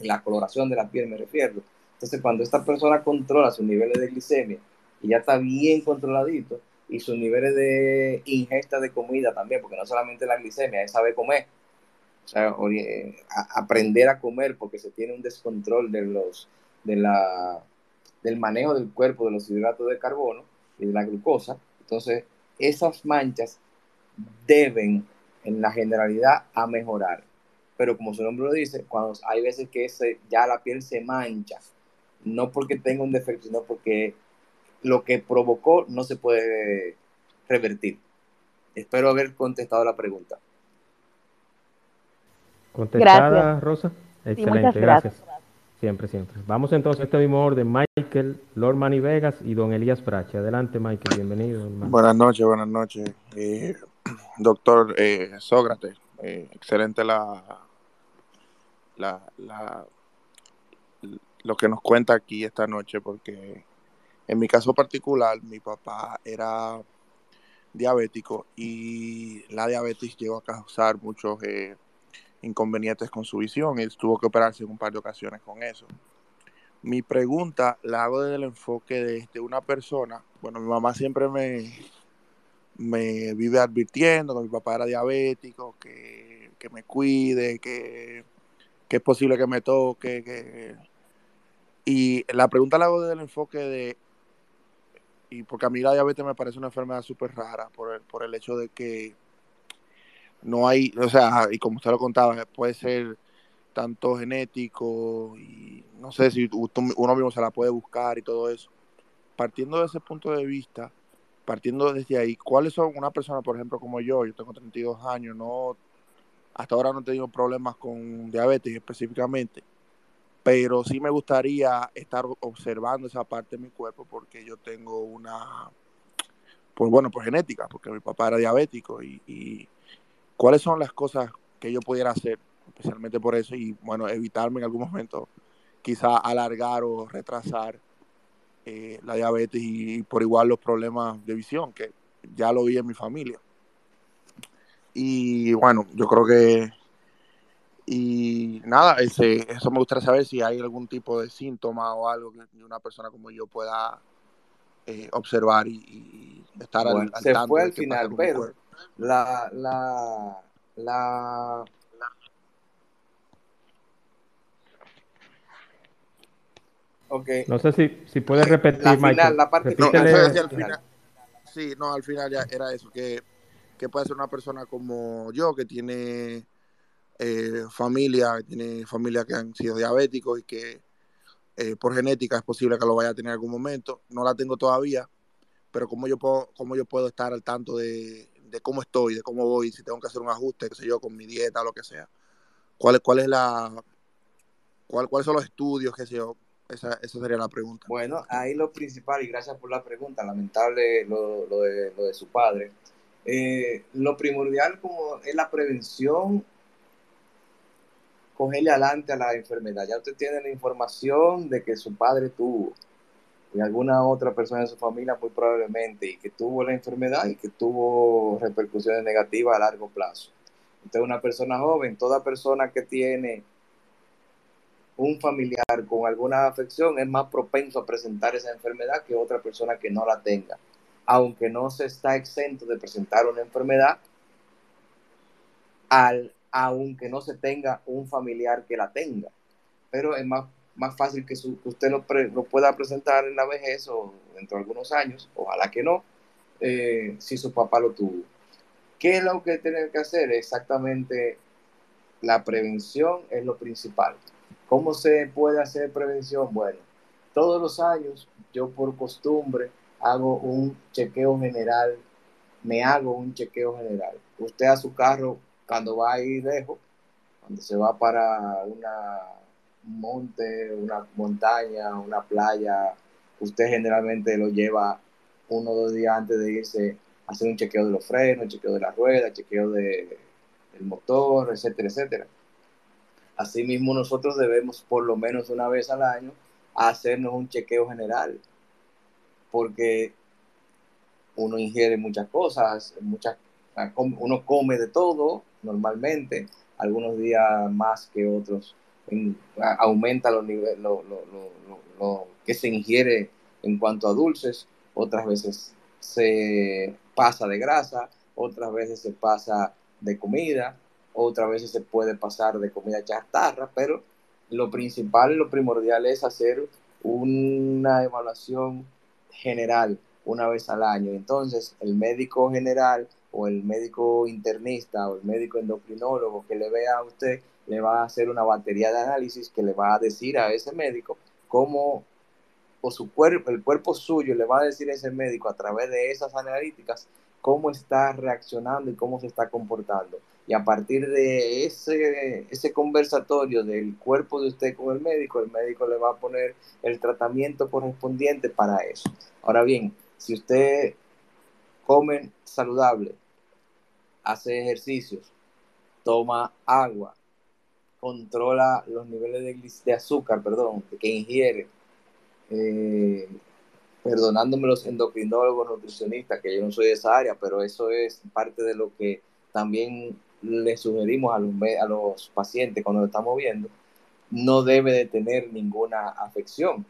La coloración de la piel me refiero. Entonces, cuando esta persona controla sus niveles de glicemia y ya está bien controladito, y sus niveles de ingesta de comida también, porque no solamente la glicemia, es saber comer. O sea, eh, aprender a comer porque se tiene un descontrol de los de la del manejo del cuerpo de los hidratos de carbono y de la glucosa. Entonces, esas manchas deben, en la generalidad, a mejorar. Pero como su nombre lo dice, cuando hay veces que ya la piel se mancha, no porque tenga un defecto, sino porque lo que provocó no se puede revertir. Espero haber contestado la pregunta. ¿Contestada, Rosa? Excelente, gracias. Siempre, siempre. Vamos entonces a este mismo orden. Michael, Lord Manny Vegas y don Elías Prache. Adelante, Michael, bienvenido. Buenas noches, buenas noches. Eh, doctor eh, Sócrates, eh, excelente la, lo que nos cuenta aquí esta noche, porque en mi caso particular, mi papá era diabético y la diabetes llegó a causar muchos inconvenientes con su visión y tuvo que operarse en un par de ocasiones con eso. Mi pregunta la hago desde el enfoque de, una persona. Bueno, mi mamá siempre me, me vive advirtiendo que mi papá era diabético, que, que me cuide, que, que, es posible que me toque. Que... Y la pregunta la hago desde el enfoque de, y porque a mí la diabetes me parece una enfermedad súper rara por el, por el hecho de que no hay, o sea, y como usted lo contaba, puede ser tanto genético y no sé si uno mismo se la puede buscar y todo eso. Partiendo de ese punto de vista, partiendo desde ahí, ¿cuáles son una persona, por ejemplo, como yo, yo tengo 32 años, no hasta ahora no he tenido problemas con diabetes específicamente, pero sí me gustaría estar observando esa parte de mi cuerpo porque yo tengo una, pues bueno, pues genética, porque mi papá era diabético y ¿Cuáles son las cosas que yo pudiera hacer, especialmente por eso, y bueno, evitarme en algún momento quizá alargar o retrasar eh, la diabetes y, por igual los problemas de visión, que ya lo vi en mi familia. Y bueno, yo creo que, y nada, ese, eso me gustaría saber si hay algún tipo de síntoma o algo que una persona como yo pueda eh, observar y, estar al, se fue al final, pero la, la, la, Okay. No sé si, si puedes repetir, la final, La parte no, al final. Sí, no, al final ya era eso, que que puede ser una persona como yo, que tiene eh, familia, que tiene familia que han sido diabéticos y que eh, por genética es posible que lo vaya a tener en algún momento. No la tengo todavía, pero cómo yo puedo, cómo yo puedo estar al tanto de, cómo estoy, de cómo voy, si tengo que hacer un ajuste, qué sé yo, con mi dieta, lo que sea. ¿Cuál, cuál es la, cuál, cuáles son los estudios, qué sé yo? Esa, esa sería la pregunta. Bueno, ahí lo principal, y gracias por la pregunta, lamentable lo, lo de, su padre. Eh, lo primordial como es la prevención, cogerle adelante a la enfermedad. Ya usted tiene la información de que su padre tuvo, y alguna otra persona de su familia muy probablemente, y que tuvo la enfermedad y que tuvo repercusiones negativas a largo plazo. Usted es una persona joven, toda persona que tiene un familiar con alguna afección es más propenso a presentar esa enfermedad que otra persona que no la tenga. Aunque no se está exento de presentar una enfermedad, al, aunque no se tenga un familiar que la tenga. Pero es más, más fácil que, usted lo, pueda presentar en la vejez o dentro de algunos años, ojalá que no, eh, si su papá lo tuvo. ¿Qué es lo que tiene que hacer? Exactamente la prevención es lo principal. ¿Cómo se puede hacer prevención? Bueno, todos los años yo por costumbre hago un chequeo general, me hago un chequeo general. Usted a su carro, cuando va ahí lejos, cuando se va para una un monte, una montaña, una playa, usted generalmente lo lleva uno o dos días antes de irse a hacer un chequeo de los frenos, chequeo de la rueda, chequeo de, del motor, etcétera, etcétera. Asimismo, nosotros debemos por lo menos una vez al año hacernos un chequeo general, porque uno ingiere muchas cosas, muchas, uno come de todo normalmente, algunos días más que otros, en, aumenta los niveles, lo, lo, lo, lo, que se ingiere en cuanto a dulces, otras veces se pasa de grasa, otras veces se pasa de comida, otras veces se puede pasar de comida chatarra, pero lo principal, lo primordial es hacer una evaluación general una vez al año. Entonces, el médico general o el médico internista o el médico endocrinólogo que le vea a usted le va a hacer una batería de análisis que le va a decir a ese médico cómo o su cuerpo, el cuerpo suyo le va a decir a ese médico a través de esas analíticas cómo está reaccionando y cómo se está comportando. Y a partir de ese, ese conversatorio del cuerpo de usted con el médico, el médico le va a poner el tratamiento correspondiente para eso. Ahora bien, si usted come saludable, hace ejercicios, toma agua, controla los niveles de, azúcar, perdón, que ingiere, eh, perdonándome los endocrinólogos, nutricionistas, que yo no soy de esa área, pero eso es parte de lo que también le sugerimos a los, a los pacientes cuando lo estamos viendo, no debe de tener ninguna afección.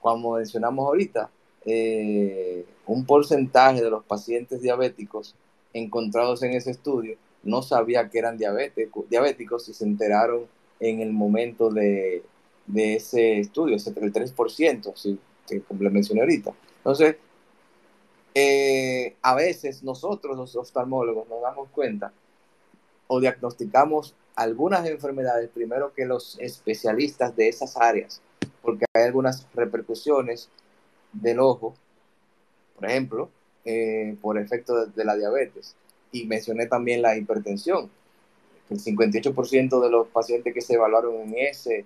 Como mencionamos ahorita, eh, un porcentaje de los pacientes diabéticos encontrados en ese estudio no sabía que eran diabéticos, diabéticos y se enteraron en el momento de, de ese estudio, ese el 3%, sí, que le mencioné ahorita. Entonces, eh, a veces nosotros los oftalmólogos nos damos cuenta o diagnosticamos algunas enfermedades primero que los especialistas de esas áreas, porque hay algunas repercusiones del ojo, por ejemplo, eh, por efecto de, de, la diabetes. Y mencioné también la hipertensión. El 58% de los pacientes que se evaluaron en ese,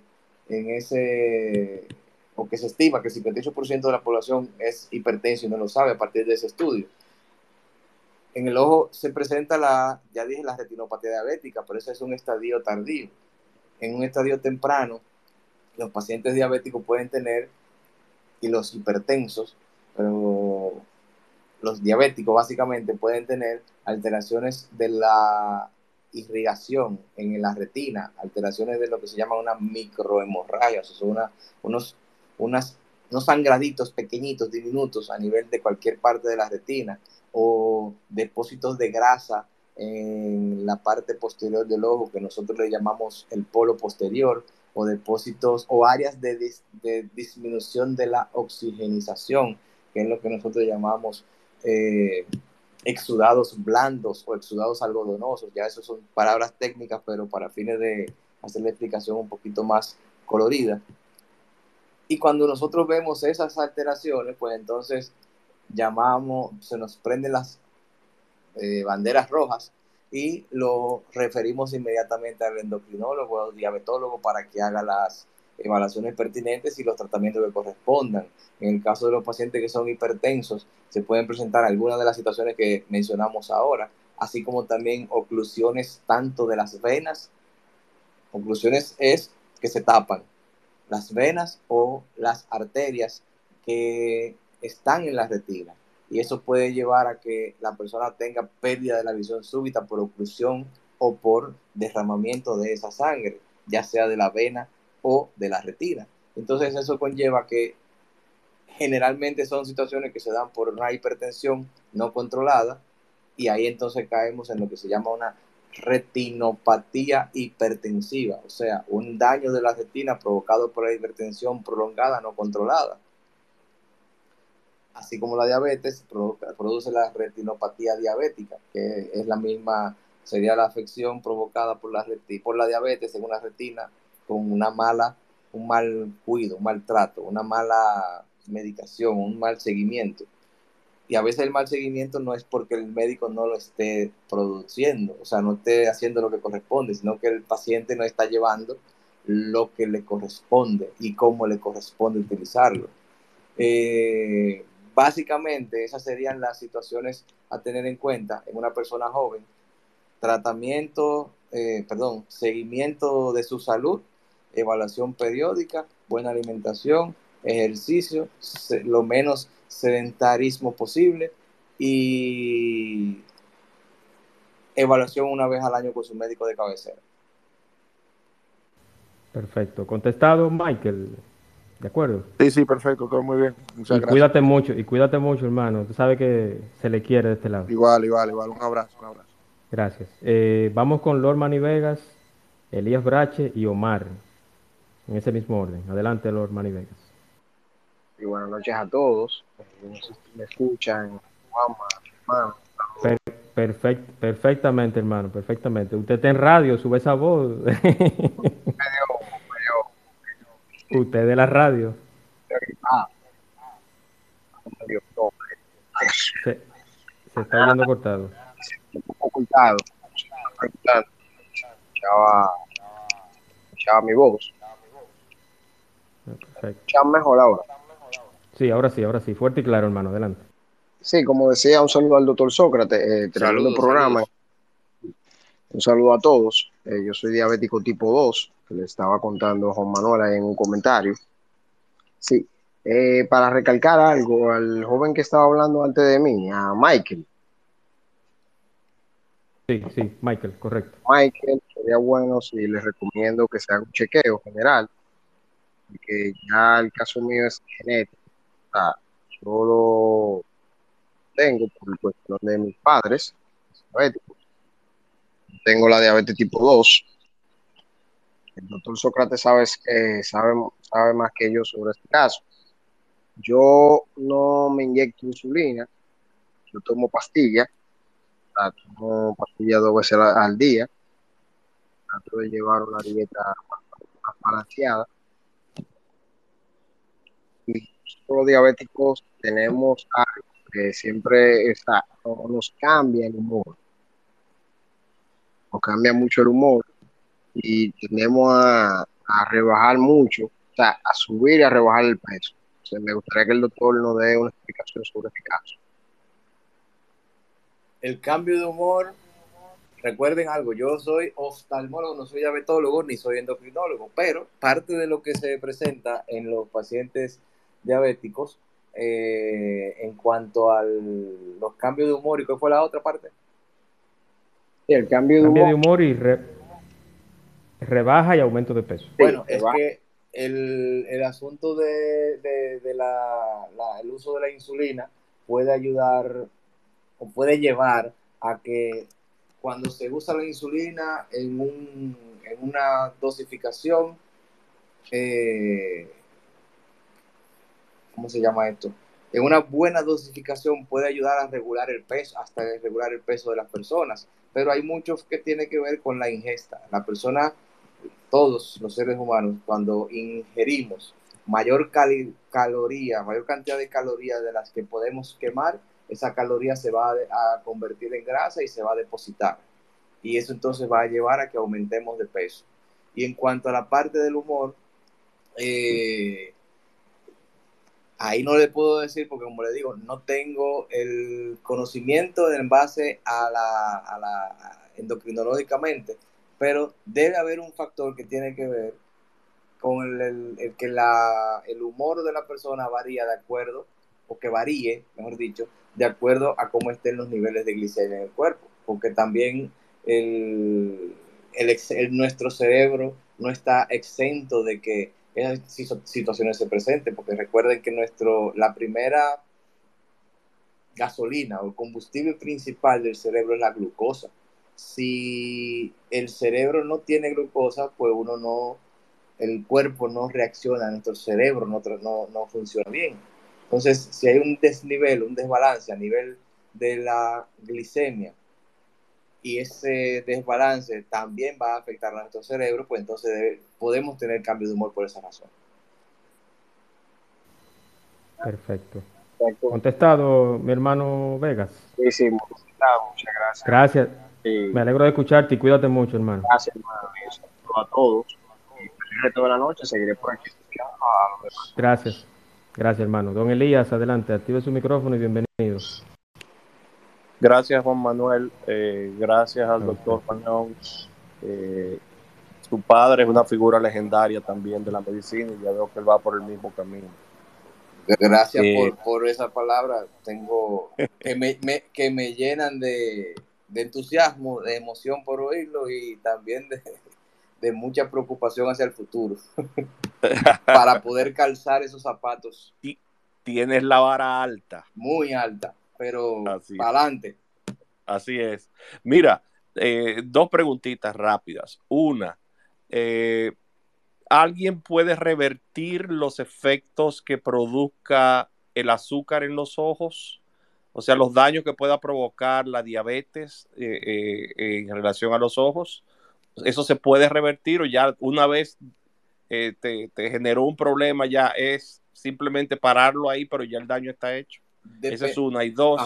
en ese, o que se estima que el 58% de la población es hipertenso y no lo sabe a partir de ese estudio en el ojo se presenta la, ya dije, la retinopatía diabética, pero ese es un estadio tardío. En un estadio temprano, los pacientes diabéticos pueden tener, y los hipertensos, los diabéticos básicamente pueden tener alteraciones de la irrigación en la retina, alteraciones de lo que se llama una microhemorragia, o sea, son una, unos, unas, unos sangraditos pequeñitos, diminutos a nivel de cualquier parte de la retina, o depósitos de grasa en la parte posterior del ojo, que nosotros le llamamos el polo posterior, o depósitos o áreas de disminución de la oxigenización, que es lo que nosotros llamamos eh, exudados blandos o exudados algodonosos. Ya eso son palabras técnicas, pero para fines de hacer la explicación un poquito más colorida. Y cuando nosotros vemos esas alteraciones, pues entonces llamamos, se nos prenden las eh, banderas rojas y lo referimos inmediatamente al endocrinólogo o al diabetólogo para que haga las evaluaciones pertinentes y los tratamientos que correspondan. En el caso de los pacientes que son hipertensos, se pueden presentar algunas de las situaciones que mencionamos ahora, así como también oclusiones tanto de las venas, oclusiones es que se tapan, las venas o las arterias que están en la retina. Y eso puede llevar a que la persona tenga pérdida de la visión súbita por oclusión o por derramamiento de esa sangre, ya sea de la vena o de la retina. Entonces eso conlleva que generalmente son situaciones que se dan por una hipertensión no controlada y ahí entonces caemos en lo que se llama una retinopatía hipertensiva, o sea, un daño de la retina provocado por la hipertensión prolongada no controlada. Así como la diabetes produce la retinopatía diabética, que es la misma, sería la afección provocada por la, por la diabetes en una retina con una mala, un mal cuido, un maltrato, una mala medicación, un mal seguimiento. Y a veces el mal seguimiento no es porque el médico no lo esté produciendo, o sea, no esté haciendo lo que corresponde, sino que el paciente no está llevando lo que le corresponde y cómo le corresponde utilizarlo. Eh, básicamente, esas serían las situaciones a tener en cuenta en una persona joven. Tratamiento, eh, perdón, seguimiento de su salud evaluación periódica, buena alimentación, ejercicio, lo menos sedentarismo posible y evaluación una vez al año con su médico de cabecera. Perfecto. Contestado, Michael. ¿De acuerdo? Sí, sí, perfecto, todo muy bien. Muchas y cuídate mucho, y cuídate mucho, hermano. Tú sabes que se le quiere de este lado. Igual, igual, igual. Un abrazo, un abrazo. Gracias. Eh, vamos con Lorman y Vegas, Elías Brache y Omar en ese mismo orden. Adelante, Lord Manny Vegas. Y buenas noches a todos. No sé si me escuchan, hermano. perfectamente, hermano, perfectamente. Usted está en radio, sube esa voz. Usted de la radio. Ah. Se, se está oyendo cortado. Ocultado. Escuchaba, escuchaba mi voz. Perfecto. mejor ahora? Sí, ahora sí, ahora sí. Fuerte y claro, hermano. Adelante. Sí, como decía, un saludo al doctor Sócrates, eh, tremendo programa. Un saludo a todos. Eh, yo soy diabético tipo 2, que le estaba contando Juan Manuel en un comentario. Sí, eh, para recalcar algo, al joven que estaba hablando antes de mí, a Michael. Sí, sí, Michael, correcto. Michael, sería bueno si les recomiendo que se haga un chequeo general que ya el caso mío es genético. O sea, yo lo tengo por cuestión de mis padres, Tengo la diabetes tipo 2. El doctor Sócrates sabe, eh, sabe, sabe más que yo sobre este caso. Yo no me inyecto insulina, yo tomo pastillas, tomo pastillas dos veces al día, trato de llevar una dieta balanceada los diabéticos tenemos algo que siempre está, nos cambia el humor. Nos cambia mucho el humor y tenemos a, rebajar mucho, o sea, a subir y a rebajar el peso. me gustaría que el doctor nos dé una explicación sobre este caso. El cambio de humor, recuerden algo, yo soy oftalmólogo, no soy diabetólogo ni soy endocrinólogo, pero parte de lo que se presenta en los pacientes diabéticos eh, en cuanto a los cambios de humor y cuál fue la otra parte. el cambio de humor, y rebaja y aumento de peso. Bueno, es que el, el asunto de, de, la, el uso de la insulina puede ayudar o puede llevar a que cuando se usa la insulina en, un, en una dosificación eh, ¿cómo se llama esto? en una buena dosificación puede ayudar a regular el peso, hasta regular el peso de las personas, pero hay muchos que tiene que ver con la ingesta. La persona, todos los seres humanos, cuando ingerimos mayor caloría, mayor cantidad de calorías de las que podemos quemar, esa caloría se va a, convertir en grasa y se va a depositar. Y eso entonces va a llevar a que aumentemos de peso. Y en cuanto a la parte del humor, eh, ahí no le puedo decir porque como le digo, no tengo el conocimiento en base a la, a la endocrinológicamente, pero debe haber un factor que tiene que ver con el, que la, el humor de la persona varía de acuerdo, o que varíe, mejor dicho, de acuerdo a cómo estén los niveles de glicemia en el cuerpo, porque también el, el, nuestro cerebro no está exento de que esas situaciones se presenten, porque recuerden que nuestro, la primera gasolina o combustible principal del cerebro es la glucosa. Si el cerebro no tiene glucosa, pues uno no, el cuerpo no reacciona, nuestro cerebro no, no, no funciona bien. Entonces, si hay un desnivel, un desbalance a nivel de la glicemia y ese desbalance también va a afectar a nuestro cerebro, pues entonces podemos tener cambio de humor por esa razón. Perfecto. Contestado, mi hermano Vegas. Sí, sí, muchas gracias. Gracias. Me alegro de escucharte y cuídate mucho, hermano. Gracias, hermano. a todos. Y el resto de la noche seguiré por aquí. Gracias. Gracias, hermano. Don Elías, adelante, active su micrófono y bienvenido. Gracias, Juan Manuel. Eh, gracias al doctor Pañón. Eh, su padre es una figura legendaria también de la medicina y ya veo que él va por el mismo camino. Gracias eh, por, esa palabra. Tengo que me, que me llenan de, entusiasmo, de emoción por oírlo y también de, de mucha preocupación hacia el futuro para poder calzar esos zapatos. Tienes la vara alta. Muy alta pero para adelante. Así es. Mira, eh, dos preguntitas rápidas. Una, eh, ¿alguien puede revertir los efectos que produzca el azúcar en los ojos? O sea, los daños que pueda provocar la diabetes eh, en relación a los ojos. ¿Eso se puede revertir o ya una vez te, te, generó un problema ya es simplemente pararlo ahí, pero ya el daño está hecho? Esa es una. Y dos,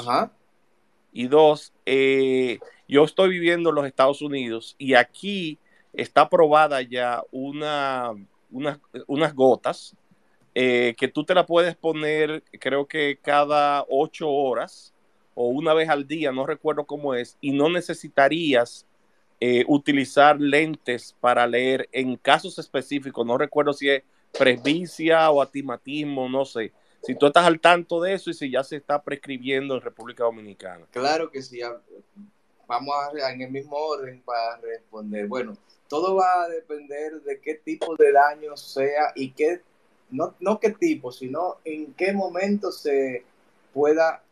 y dos eh, yo estoy viviendo en los Estados Unidos y aquí está aprobada ya una, unas gotas eh, que tú te la puedes poner, creo que cada ocho horas o una vez al día, no recuerdo cómo es, y no necesitarías eh, utilizar lentes para leer en casos específicos, no recuerdo si es presbicia o atimatismo, no sé si tú estás al tanto de eso y si ya se está prescribiendo en República Dominicana. Claro que sí. Vamos a, en el mismo orden para responder. Bueno, todo va a depender de qué tipo de daño sea y qué, no, no qué tipo, sino en qué momento se pueda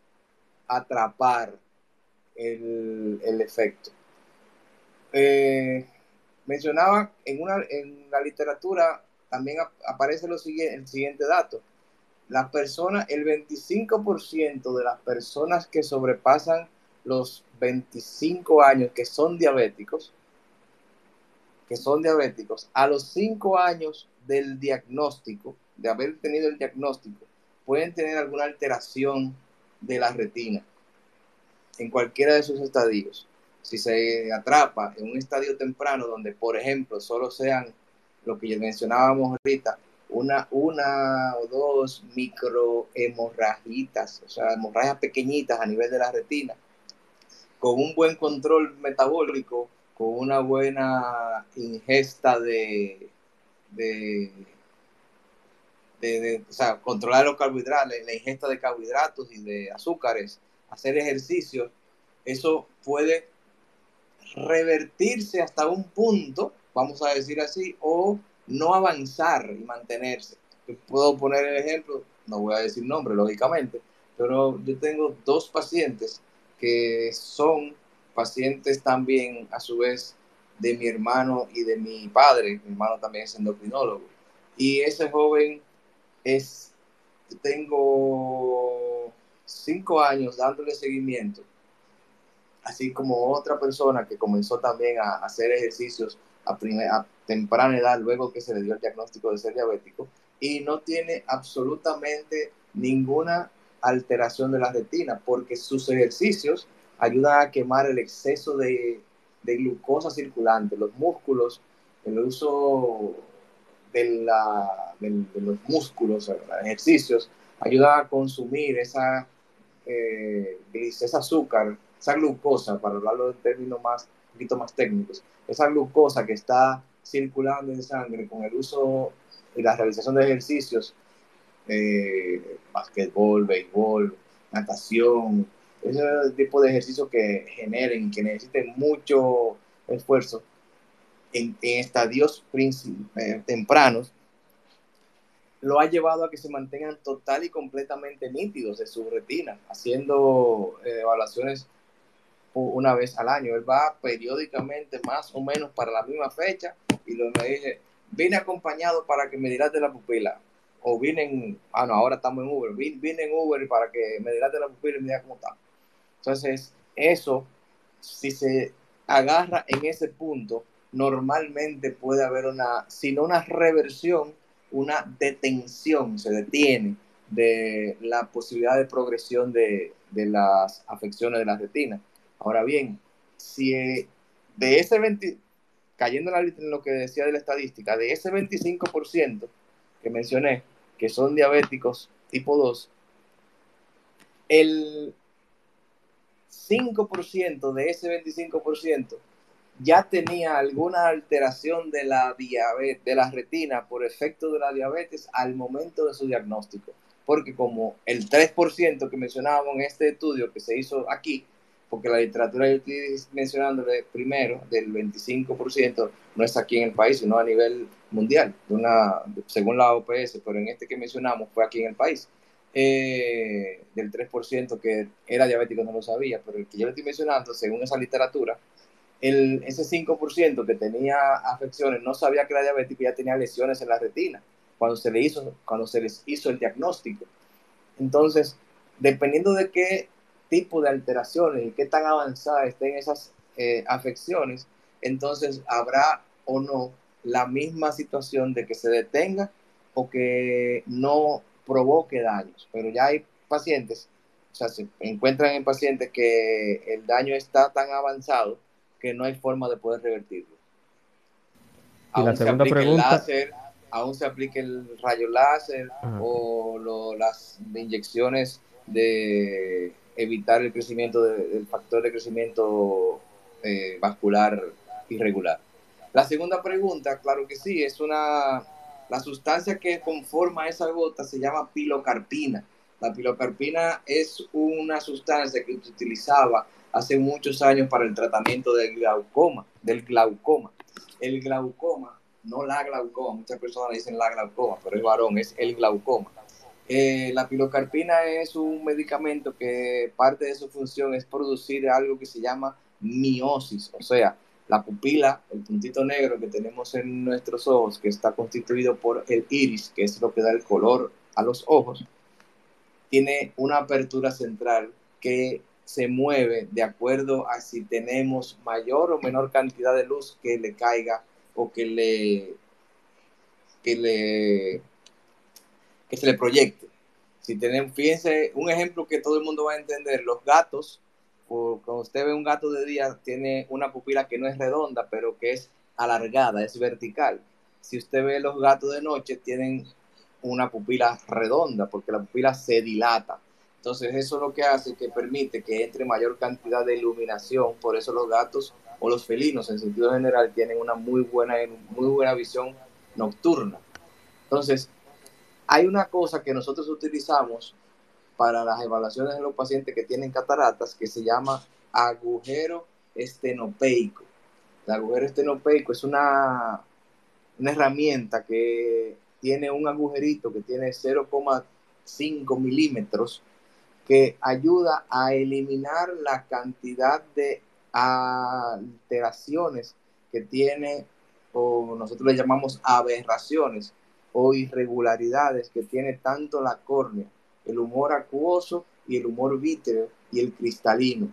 atrapar el, efecto. Eh, mencionaba en, una, en la literatura también aparece lo siguiente, el siguiente dato la persona, el 25% de las personas que sobrepasan los 25 años que son diabéticos, que son diabéticos, a los 5 años del diagnóstico, de haber tenido el diagnóstico, pueden tener alguna alteración de la retina en cualquiera de sus estadios. Si se atrapa en un estadio temprano donde, por ejemplo, solo sean lo que mencionábamos ahorita, una, una o dos microhemorragitas, o sea, hemorragias pequeñitas a nivel de la retina, con un buen control metabólico, con una buena ingesta de, de, o sea, controlar los carbohidratos, la ingesta de carbohidratos y de azúcares, hacer ejercicio, eso puede revertirse hasta un punto, vamos a decir así, o no avanzar y mantenerse. puedo poner el ejemplo, no voy a decir nombre, lógicamente, pero yo tengo dos pacientes que son pacientes también, a su vez, de mi hermano y de mi padre. Mi hermano también es endocrinólogo. Y ese joven es, tengo cinco años dándole seguimiento, así como otra persona que comenzó también a hacer ejercicios a, temprana edad, luego que se le dio el diagnóstico de ser diabético, y no tiene absolutamente ninguna alteración de la retina, porque sus ejercicios ayudan a quemar el exceso de, de glucosa circulante, los músculos, el uso de, la, de, los músculos, los ejercicios, ayuda a consumir esa, eh, ese azúcar, esa glucosa, para hablarlo en términos más, poquito más técnicos, esa glucosa que está circulando en sangre con el uso y la realización de ejercicios, eh, basquetbol, béisbol, natación, ese tipo de ejercicios que generen, que necesiten mucho esfuerzo en, estadios eh, tempranos, lo ha llevado a que se mantengan total y completamente nítidos de su retina, haciendo eh, evaluaciones una vez al año. Él va periódicamente, más o menos para la misma fecha, y lo me dice, vine acompañado para que me de la pupila. O vine en, ah, no, ahora estamos en Uber, vine, en Uber para que me de la pupila y me digas cómo está. Entonces, eso, si se agarra en ese punto, normalmente puede haber una, si no una reversión, una detención, se detiene de la posibilidad de progresión de, de las afecciones de la retina. Ahora bien, si de ese 20, cayendo en lo que decía de la estadística, de ese 25% que mencioné, que son diabéticos tipo 2, el 5% de ese 25% ya tenía alguna alteración de la de la retina por efecto de la diabetes al momento de su diagnóstico. Porque como el 3% que mencionábamos en este estudio que se hizo aquí, porque la literatura yo estoy mencionándole primero, del 25%, no es aquí en el país, sino a nivel mundial, una, según la OPS, pero en este que mencionamos fue aquí en el país. Eh, del 3% que era diabético no lo sabía, pero el que yo le estoy mencionando, según esa literatura, el, ese 5% que tenía afecciones no sabía que era diabético y ya tenía lesiones en la retina cuando se, le hizo, cuando se les hizo el diagnóstico. Entonces, dependiendo de qué tipo de alteraciones y qué tan avanzadas estén esas eh, afecciones, entonces habrá o no la misma situación de que se detenga o que no provoque daños. Pero ya hay pacientes, o sea, se encuentran en pacientes que el daño está tan avanzado que no hay forma de poder revertirlo. Y la segunda pregunta. aún se aplique el rayo láser o las inyecciones de evitar el crecimiento del factor de crecimiento eh, vascular irregular. La segunda pregunta, claro que sí, es una, la sustancia que conforma esa gota se llama pilocarpina. La pilocarpina es una sustancia que se utilizaba hace muchos años para el tratamiento del glaucoma, del glaucoma. El glaucoma, no la glaucoma, muchas personas dicen la glaucoma, pero es varón, es el glaucoma. Eh, la pilocarpina es un medicamento que parte de su función es producir algo que se llama miosis, o sea, la pupila, el puntito negro que tenemos en nuestros ojos, que está constituido por el iris, que es lo que da el color a los ojos, tiene una apertura central que se mueve de acuerdo a si tenemos mayor o menor cantidad de luz que le caiga o que le, que le que se le proyecte. Si tenemos, fíjense, un ejemplo que todo el mundo va a entender, los gatos, cuando usted ve un gato de día, tiene una pupila que no es redonda, pero que es alargada, es vertical. Si usted ve los gatos de noche, tienen una pupila redonda, porque la pupila se dilata. Entonces eso lo que hace que permite que entre mayor cantidad de iluminación, por eso los gatos o los felinos en sentido general tienen una muy buena, muy buena visión nocturna. Entonces, hay una cosa que nosotros utilizamos para las evaluaciones de los pacientes que tienen cataratas que se llama agujero estenopeico. El agujero estenopeico es una, una herramienta que tiene un agujerito que tiene 0,5 milímetros que ayuda a eliminar la cantidad de alteraciones que tiene, o nosotros le llamamos aberraciones, o irregularidades que tiene tanto la córnea, el humor acuoso y el humor vítreo y el cristalino.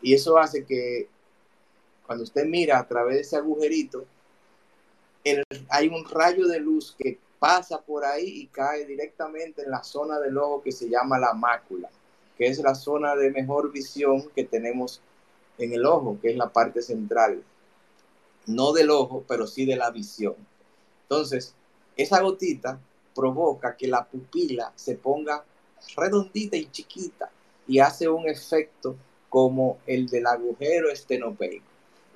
Y eso hace que cuando usted mira a través de ese agujerito, hay un rayo de luz que pasa por ahí y cae directamente en la zona del ojo que se llama la mácula, que es la zona de mejor visión que tenemos en el ojo, que es la parte central. No del ojo, pero sí de la visión. Entonces, esa gotita provoca que la pupila se ponga redondita y chiquita y hace un efecto como el del agujero estenopeico.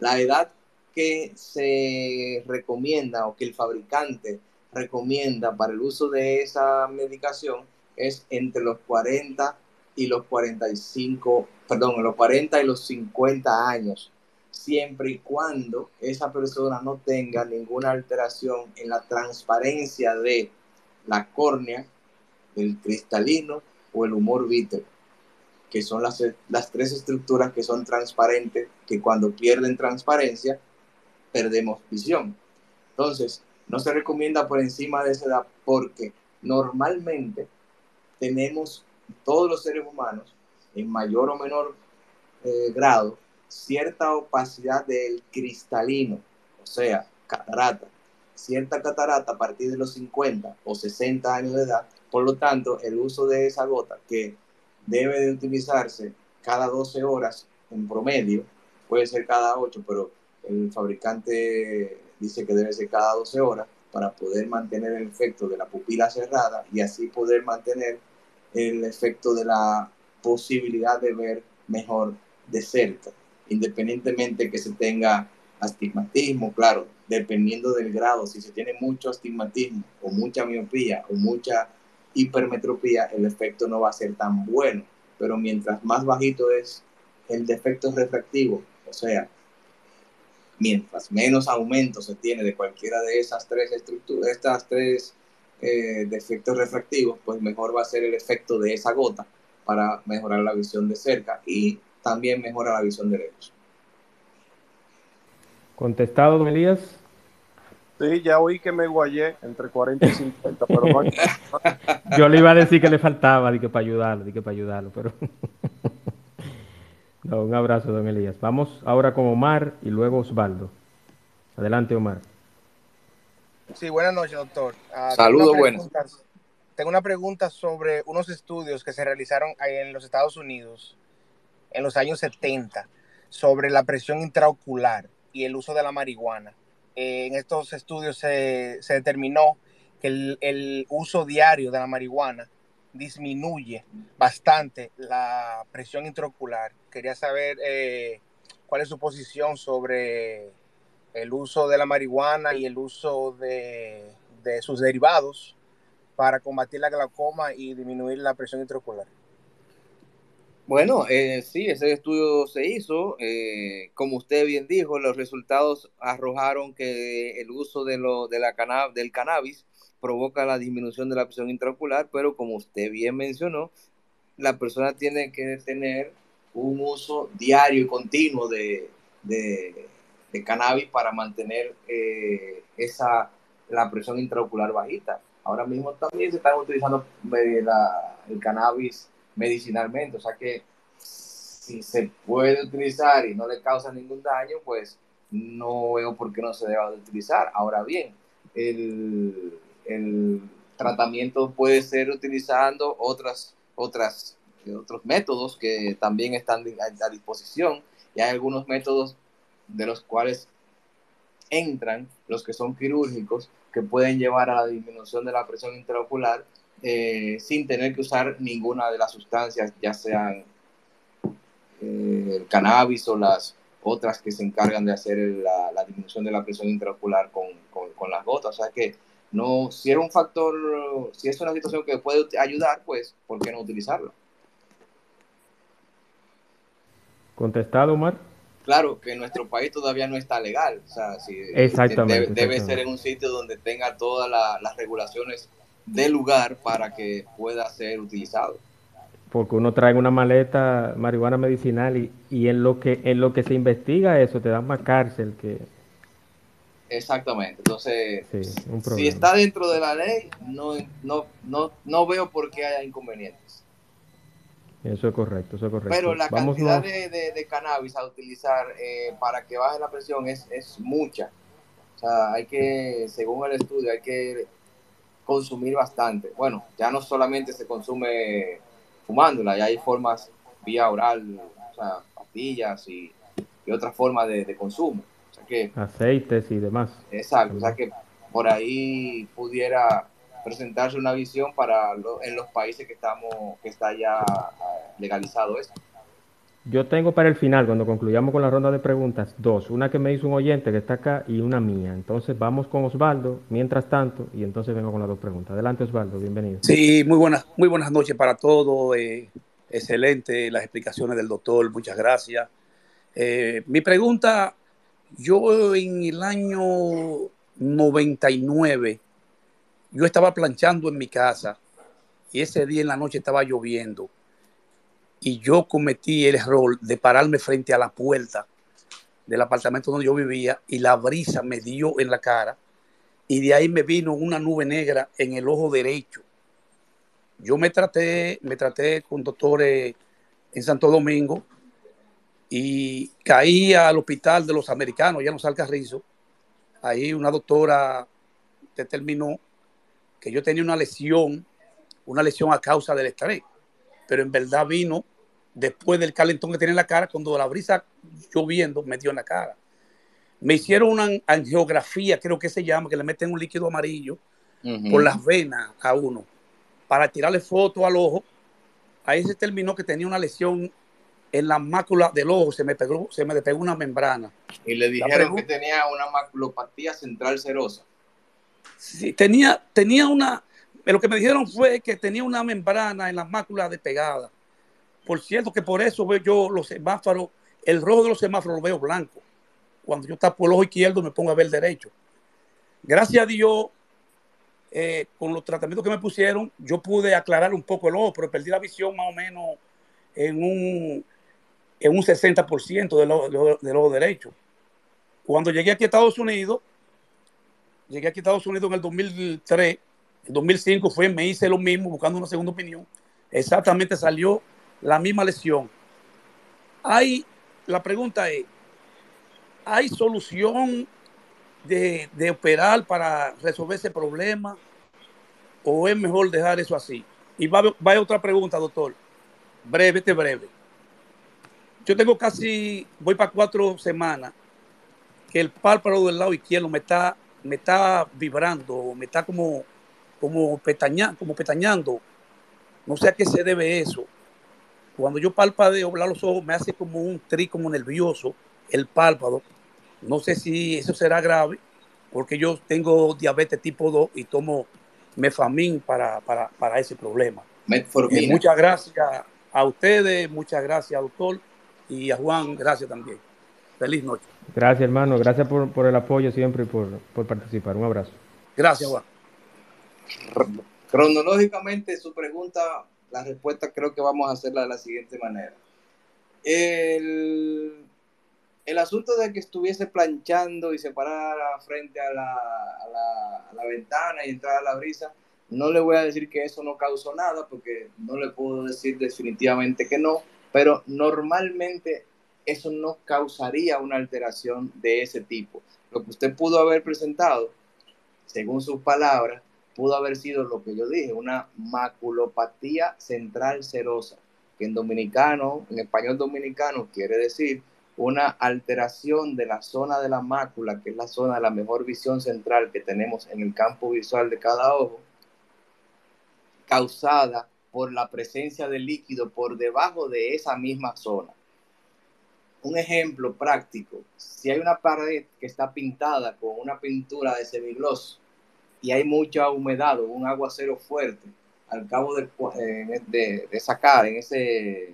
La edad que se recomienda o que el fabricante recomienda para el uso de esa medicación es entre los 40 y los 45, perdón, los 40 y los 50 años, siempre y cuando esa persona no tenga ninguna alteración en la transparencia de la córnea, el cristalino o el humor vítreo, que son las, tres estructuras que son transparentes, que cuando pierden transparencia, perdemos visión. Entonces, no se recomienda por encima de esa edad porque normalmente tenemos todos los seres humanos en mayor o menor eh, grado cierta opacidad del cristalino, o sea, catarata cierta catarata a partir de los 50 o 60 años de edad. Por lo tanto, el uso de esa gota que debe de utilizarse cada 12 horas en promedio, puede ser cada 8, pero el fabricante dice que debe ser cada 12 horas para poder mantener el efecto de la pupila cerrada y así poder mantener el efecto de la posibilidad de ver mejor de cerca, independientemente que se tenga astigmatismo, claro, dependiendo del grado, si se tiene mucho astigmatismo o mucha miopía o mucha hipermetropía, el efecto no va a ser tan bueno. Pero mientras más bajito es el defecto refractivo, o sea, mientras menos aumento se tiene de cualquiera de esas tres estructuras, estas tres eh, defectos refractivos, pues mejor va a ser el efecto de esa gota para mejorar la visión de cerca y también mejora la visión de lejos. Contestado, don Elías. Sí, ya oí que me guayé entre 40 y 50, pero no Yo le iba a decir que le faltaba, que para ayudarlo, que para ayudarlo, pero... no, un abrazo, don Elías. Vamos ahora con Omar y luego Osvaldo. Adelante, Omar. Sí, buenas noches, doctor. Uh, Saludos, buenas. Tengo una pregunta sobre unos estudios que se realizaron en los Estados Unidos en los años 70 sobre la presión intraocular y el uso de la marihuana. Eh, en estos estudios se, determinó que el, uso diario de la marihuana disminuye bastante la presión intraocular. Quería saber eh, cuál es su posición sobre el uso de la marihuana y el uso de, de sus derivados para combatir la glaucoma y disminuir la presión intraocular. Bueno, eh, sí, ese estudio se hizo. Eh, como usted bien dijo, los resultados arrojaron que el uso de lo, de la del cannabis provoca la disminución de la presión intraocular, pero como usted bien mencionó, la persona tiene que tener un uso diario y continuo de, cannabis para mantener eh, esa, la presión intraocular bajita. Ahora mismo también se están utilizando eh, el cannabis medicinalmente. O sea que si se puede utilizar y no le causa ningún daño, pues no veo por qué no se deba de utilizar. Ahora bien, el, tratamiento puede ser utilizando otras, otras, otros métodos que también están a, disposición y hay algunos métodos de los cuales entran los que son quirúrgicos que pueden llevar a la disminución de la presión intraocular eh, sin tener que usar ninguna de las sustancias, ya sean eh, el cannabis o las otras que se encargan de hacer la, disminución de la presión intraocular con, con, las gotas. O sea que no, si es un factor, si es una situación que puede ayudar, pues, ¿por qué no utilizarlo? Contestado, Omar. Claro, que en nuestro país todavía no está legal. O sea, si, exactamente, debe, ser en un sitio donde tenga todas las regulaciones de lugar para que pueda ser utilizado. Porque uno trae una maleta marihuana medicinal y, y en lo que en lo que se investiga eso te da más cárcel que exactamente entonces si está dentro de la ley no, no, no, no veo por qué haya inconvenientes Eso es correcto, eso es correcto. Pero la Vamos cantidad de, de- de cannabis a utilizar eh, para que baje la presión es, es mucha. O sea, hay que, según el estudio, hay que consumir bastante. Bueno, ya no solamente se consume fumándola, ya hay formas vía oral, o sea, pastillas y, y otras formas de, de consumo. O sea que, aceites y demás. exacto, o sea que por ahí pudiera presentarse una visión para lo- en los países que estamos, que está ya eh, legalizado esto. Yo tengo para el final, cuando concluyamos con la ronda de preguntas, dos. Una que me hizo un oyente que está acá y una mía. Entonces vamos con Osvaldo, mientras tanto, y entonces vengo con las dos preguntas. Adelante Osvaldo, bienvenido. Sí, muy buenas, muy buenas noches para todos. eh, excelente las explicaciones del doctor, muchas gracias. Eh, mi pregunta, yo en el año 99, yo estaba planchando en mi casa y ese día en la noche estaba lloviendo y yo cometí el error de pararme frente a la puerta del apartamento donde yo vivía y la brisa me dio en la cara y de ahí me vino una nube negra en el ojo derecho. Yo me traté, me traté con doctores en Santo Domingo y caí al hospital de los americanos, ya en los Alcarrizos. Ahí una doctora determinó que yo tenía una lesión, una lesión a causa del estrés, pero en verdad vino después del calentón que tenía en la cara, cuando la brisa lloviendo me dio en la cara. Me hicieron una angiografía, creo que se llama, que le meten un líquido amarillo por las venas a uno para tirarle foto al ojo. Ahí se terminó que tenía una lesión en la mácula del ojo, se me pegó, se me despegó una membrana. Y le dijeron que tenía una maculopatía central serosa. Sí, tenía, tenía una, lo que me dijeron fue que tenía una membrana en la mácula despegada. Por cierto, que por eso veo yo los semáforos, el rojo de los semáforos lo veo blanco. Cuando yo tapo el ojo izquierdo me pongo a ver el derecho. Gracias a Dios, eh, con los tratamientos que me pusieron, yo pude aclarar un poco el ojo, pero perdí la visión más o menos en un, en un 60% del ojo, del ojo- del ojo derecho. Cuando llegué aquí a Estados Unidos, llegué aquí a Estados Unidos en el 2003, en 2005 fue, me hice lo mismo, buscando una segunda opinión. Exactamente salió la misma lesión. Hay, la pregunta es, ¿hay solución de, de operar para resolver ese problema? ¿O es mejor dejar eso así? Y va, va otra pregunta, doctor. Breve, este breve. Yo tengo casi, voy para cuatro semanas, que el párpado del lado izquierdo me está, me está vibrando, me está como, como, pestaña, como pestañando. No sé a qué se debe eso. Cuando yo palpadeo, hablar los ojos, me hace como un tri, como nervioso, el párpado. No sé si eso será grave, porque yo tengo diabetes tipo 2 y tomo mefamín para, para, para ese problema. Eh, muchas gracias a ustedes, muchas gracias, doctor, y a Juan, gracias también. Feliz noche. Gracias hermano, gracias por, por el apoyo siempre y por, por participar. Un abrazo. Gracias, Juan. Cronológicamente, su pregunta, la respuesta creo que vamos a hacerla de la siguiente manera. El, el asunto de que estuviese planchando y se parara frente a la, a, la, a la ventana y entrara la brisa, no le voy a decir que eso no causó nada, porque no le puedo decir definitivamente que no, pero normalmente eso no causaría una alteración de ese tipo. Lo que usted pudo haber presentado, según sus palabras, pudo haber sido lo que yo dije, una maculopatía central serosa, que en dominicano, en español dominicano, quiere decir una alteración de la zona de la mácula, que es la zona de la mejor visión central que tenemos en el campo visual de cada ojo, causada por la presencia de líquido por debajo de esa misma zona. Un ejemplo práctico, si hay una pared que está pintada con una pintura de semigloss y hay mucha humedad o un aguacero fuerte, al cabo de, de sacar en, ese,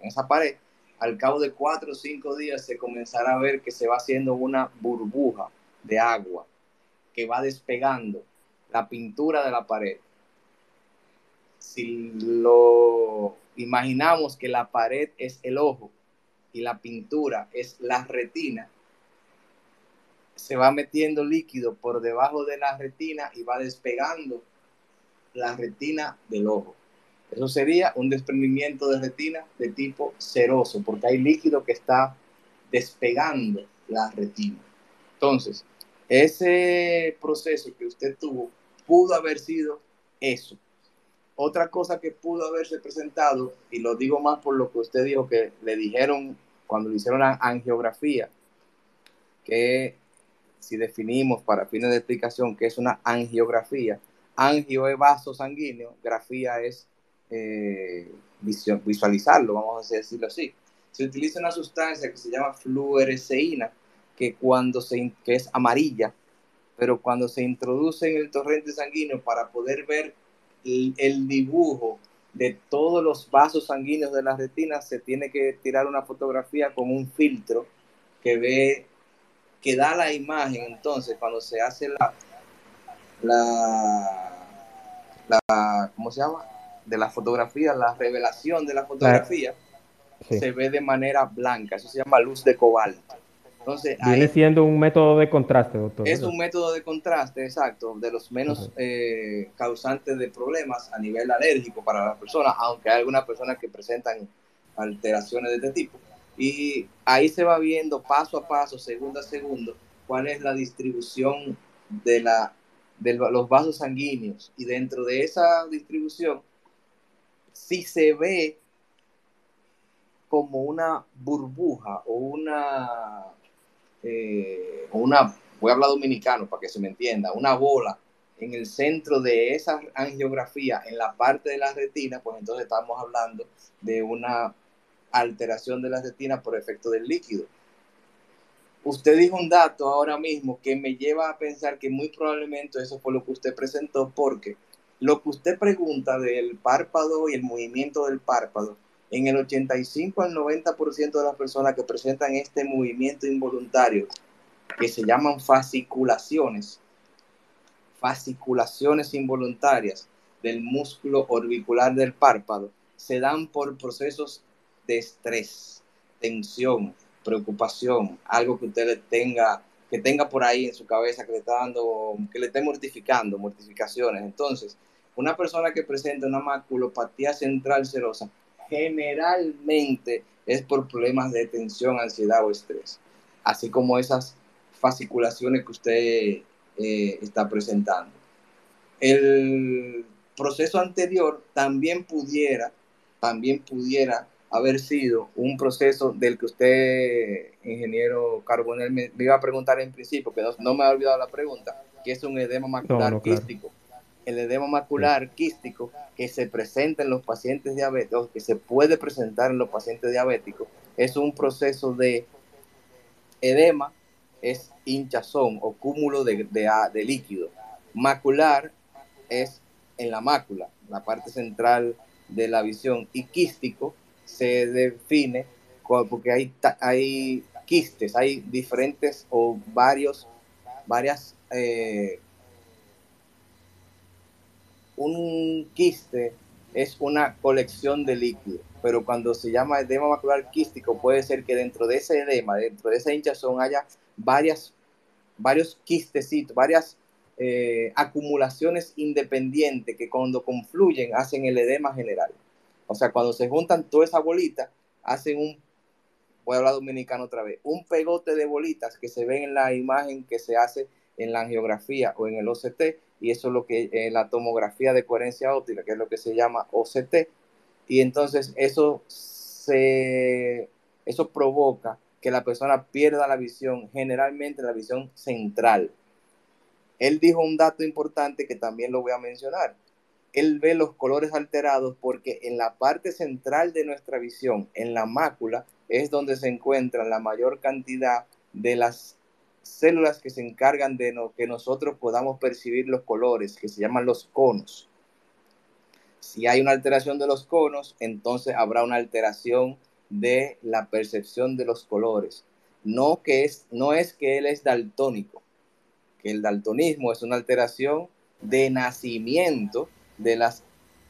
en esa pared, al cabo de cuatro o cinco días se comenzará a ver que se va haciendo una burbuja de agua que va despegando la pintura de la pared. Si lo imaginamos que la pared es el ojo y la pintura es la retina, se va metiendo líquido por debajo de la retina y va despegando la retina del ojo. Eso sería un desprendimiento de retina de tipo seroso, porque hay líquido que está despegando la retina. Entonces, ese proceso que usted tuvo pudo haber sido eso. Otra cosa que pudo haberse presentado, y lo digo más por lo que usted dijo que le dijeron cuando le hicieron la angiografía, que si definimos para fines de explicación qué es una angiografía, angio es sanguíneo, grafía es eh, visualizarlo, vamos a decirlo así. Se utiliza una sustancia que se llama fluoresceína, que cuando se que es amarilla, pero cuando se introduce en el torrente sanguíneo para poder ver el, el, dibujo de todos los vasos sanguíneos de la retina, se tiene que tirar una fotografía con un filtro que ve, que da la imagen. Entonces, cuando se hace la, la, la ¿cómo se llama? De la fotografía, la revelación de la fotografía, sí. se ve de manera blanca. Eso se llama luz de cobalto. Entonces, Viene ahí, siendo un método de contraste, doctor. Es un método de contraste, exacto, de los menos eh, causantes de problemas a nivel alérgico para las personas, aunque hay algunas personas que presentan alteraciones de este tipo. Y ahí se va viendo paso a paso, segundo a segundo, cuál es la distribución de, la, de los vasos sanguíneos. Y dentro de esa distribución, si se ve como una burbuja o una eh, una, voy a hablar dominicano para que se me entienda, una bola en el centro de esa angiografía, en la parte de la retina, pues entonces estamos hablando de una alteración de la retina por efecto del líquido. Usted dijo un dato ahora mismo que me lleva a pensar que muy probablemente eso fue lo que usted presentó, porque lo que usted pregunta del párpado y el movimiento del párpado, en el 85 al 90% de las personas que presentan este movimiento involuntario, que se llaman fasciculaciones, fasciculaciones involuntarias del músculo orbicular del párpado, se dan por procesos de estrés, tensión, preocupación, algo que usted tenga, que tenga por ahí en su cabeza que le está dando, que le esté mortificando, mortificaciones. Entonces, una persona que presenta una maculopatía central serosa generalmente es por problemas de tensión, ansiedad o estrés, así como esas fasciculaciones que usted eh, está presentando. El proceso anterior también pudiera, también pudiera haber sido un proceso del que usted, ingeniero Carbonel, me, iba a preguntar en principio, que no, no, me ha olvidado la pregunta, que es un edema macular no, no, quístico. Claro el edema macular quístico que se presenta en los pacientes diabéticos, que se puede presentar en los pacientes diabéticos, es un proceso de edema, es hinchazón o cúmulo de, de, de líquido. Macular es en la mácula, la parte central de la visión, y quístico se define porque hay, hay quistes, hay diferentes o varios, varias eh, un quiste es una colección de líquido, pero cuando se llama edema macular quístico puede ser que dentro de ese edema, dentro de esa hinchazón haya varias, varios quistecitos, varias eh, acumulaciones independientes que cuando confluyen hacen el edema general. O sea, cuando se juntan toda esa bolita, hacen un, voy a hablar dominicano otra vez, un pegote de bolitas que se ven en la imagen que se hace en la angiografía o en el OCT, y eso es lo que en la tomografía de coherencia óptica, que es lo que se llama OCT, y entonces eso se eso provoca que la persona pierda la visión, generalmente la visión central. Él dijo un dato importante que también lo voy a mencionar. Él ve los colores alterados porque en la parte central de nuestra visión, en la mácula, es donde se encuentra la mayor cantidad de las células que se encargan de que nosotros podamos percibir los colores, que se llaman los conos. Si hay una alteración de los conos, entonces habrá una alteración de la percepción de los colores. No, que es, no es que él es daltónico, que el daltonismo es una alteración de nacimiento de las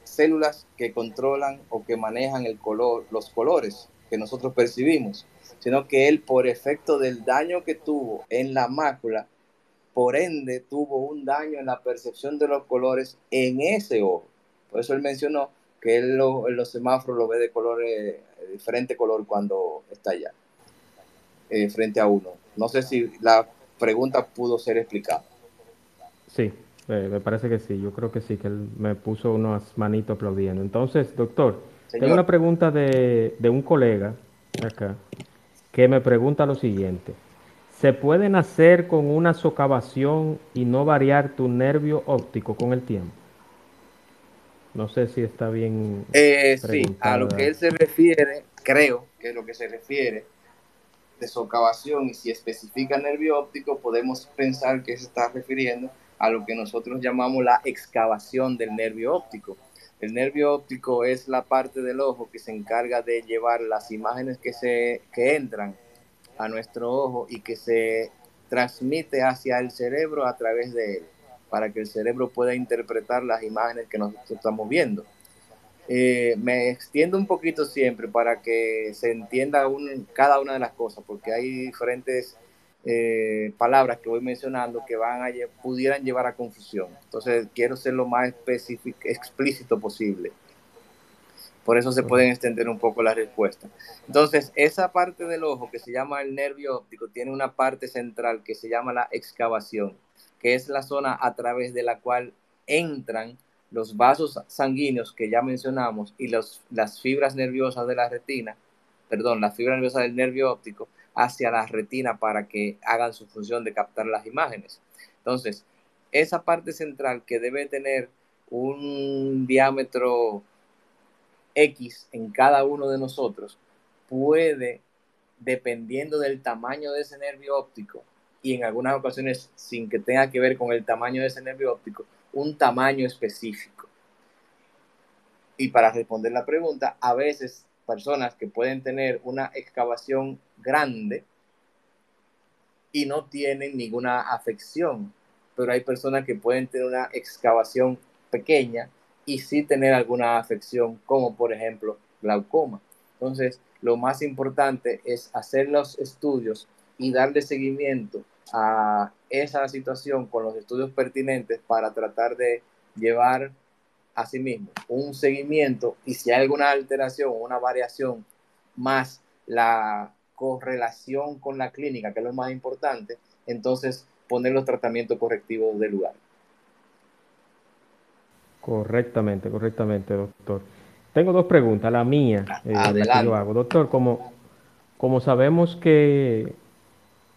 células que controlan o que manejan el color, los colores que nosotros percibimos sino que él por efecto del daño que tuvo en la mácula, por ende tuvo un daño en la percepción de los colores en ese ojo. Por eso él mencionó que él lo, en los semáforos lo ve de color, eh, diferente color cuando está allá, eh, frente a uno. No sé si la pregunta pudo ser explicada. Sí, eh, me parece que sí, yo creo que sí, que él me puso unas manitos aplaudiendo. Entonces, doctor, tengo una pregunta de, de un colega acá que me pregunta lo siguiente. ¿Se puede nacer con una socavación y no variar tu nervio óptico con el tiempo? No sé si está bien. Eh, sí, a lo que él se refiere, creo que lo que se refiere de socavación y si especifica nervio óptico, podemos pensar que se está refiriendo a lo que nosotros llamamos la excavación del nervio óptico. El nervio óptico es la parte del ojo que se encarga de llevar las imágenes que, se, que entran a nuestro ojo y que se transmite hacia el cerebro a través de él, para que el cerebro pueda interpretar las imágenes que nosotros estamos viendo. Eh, me extiendo un poquito siempre para que se entienda cada una de las cosas, porque hay diferentes eh, palabras que voy mencionando que van a, pudieran llevar a confusión. Entonces, quiero ser lo más específico, explícito posible. Por eso se pueden extender un poco las respuestas. Entonces, esa parte del ojo que se llama el nervio óptico tiene una parte central que se llama la excavación, que es la zona a través de la cual entran los vasos sanguíneos que ya mencionamos y los, las fibras nerviosas de la retina, perdón, las fibras nerviosas del nervio óptico hacia la retina para que hagan su función de captar las imágenes. Entonces, esa parte central que debe tener un diámetro X en cada uno de nosotros puede, dependiendo del tamaño de ese nervio óptico, y en algunas ocasiones sin que tenga que ver con el tamaño de ese nervio óptico, un tamaño específico. Y para responder la pregunta, a veces personas que pueden tener una excavación grande y no tienen ninguna afección, pero hay personas que pueden tener una excavación pequeña y sí tener alguna afección, como por ejemplo glaucoma. Entonces, lo más importante es hacer los estudios y darle seguimiento a esa situación con los estudios pertinentes para tratar de llevar a sí mismo un seguimiento y si hay alguna alteración o una variación más la correlación con la clínica, que es lo más importante, entonces poner los tratamientos correctivos del lugar. Correctamente, correctamente, doctor. Tengo dos preguntas. La mía, eh, la que Adelante. yo hago. Doctor, como, como sabemos que,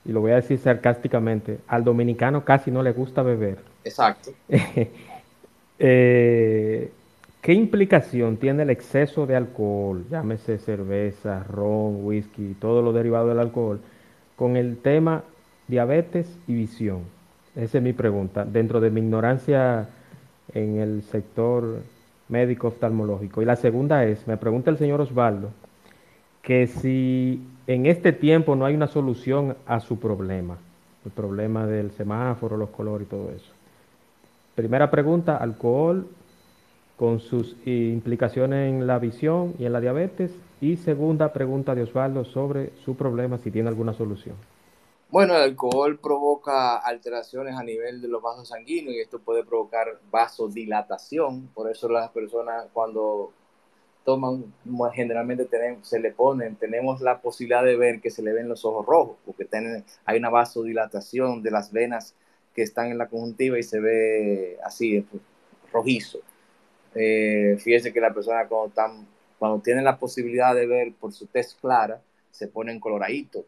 y lo voy a decir sarcásticamente, al dominicano casi no le gusta beber. Exacto. Eh, ¿qué implicación tiene el exceso de alcohol, llámese cerveza, ron, whisky, todo lo derivado del alcohol, con el tema diabetes y visión? Esa es mi pregunta, dentro de mi ignorancia en el sector médico oftalmológico. Y la segunda es, me pregunta el señor Osvaldo, que si en este tiempo no hay una solución a su problema, el problema del semáforo, los colores y todo eso. Primera pregunta, alcohol con sus implicaciones en la visión y en la diabetes. Y segunda pregunta de Osvaldo sobre su problema, si tiene alguna solución. Bueno, el alcohol provoca alteraciones a nivel de los vasos sanguíneos y esto puede provocar vasodilatación. Por eso las personas cuando toman, generalmente se le ponen, tenemos la posibilidad de ver que se le ven los ojos rojos, porque tienen, hay una vasodilatación de las venas que están en la conjuntiva y se ve así, pues, rojizo. Eh, fíjese que la persona cuando, están, cuando tienen la posibilidad de ver por su tez clara, se ponen coloraditos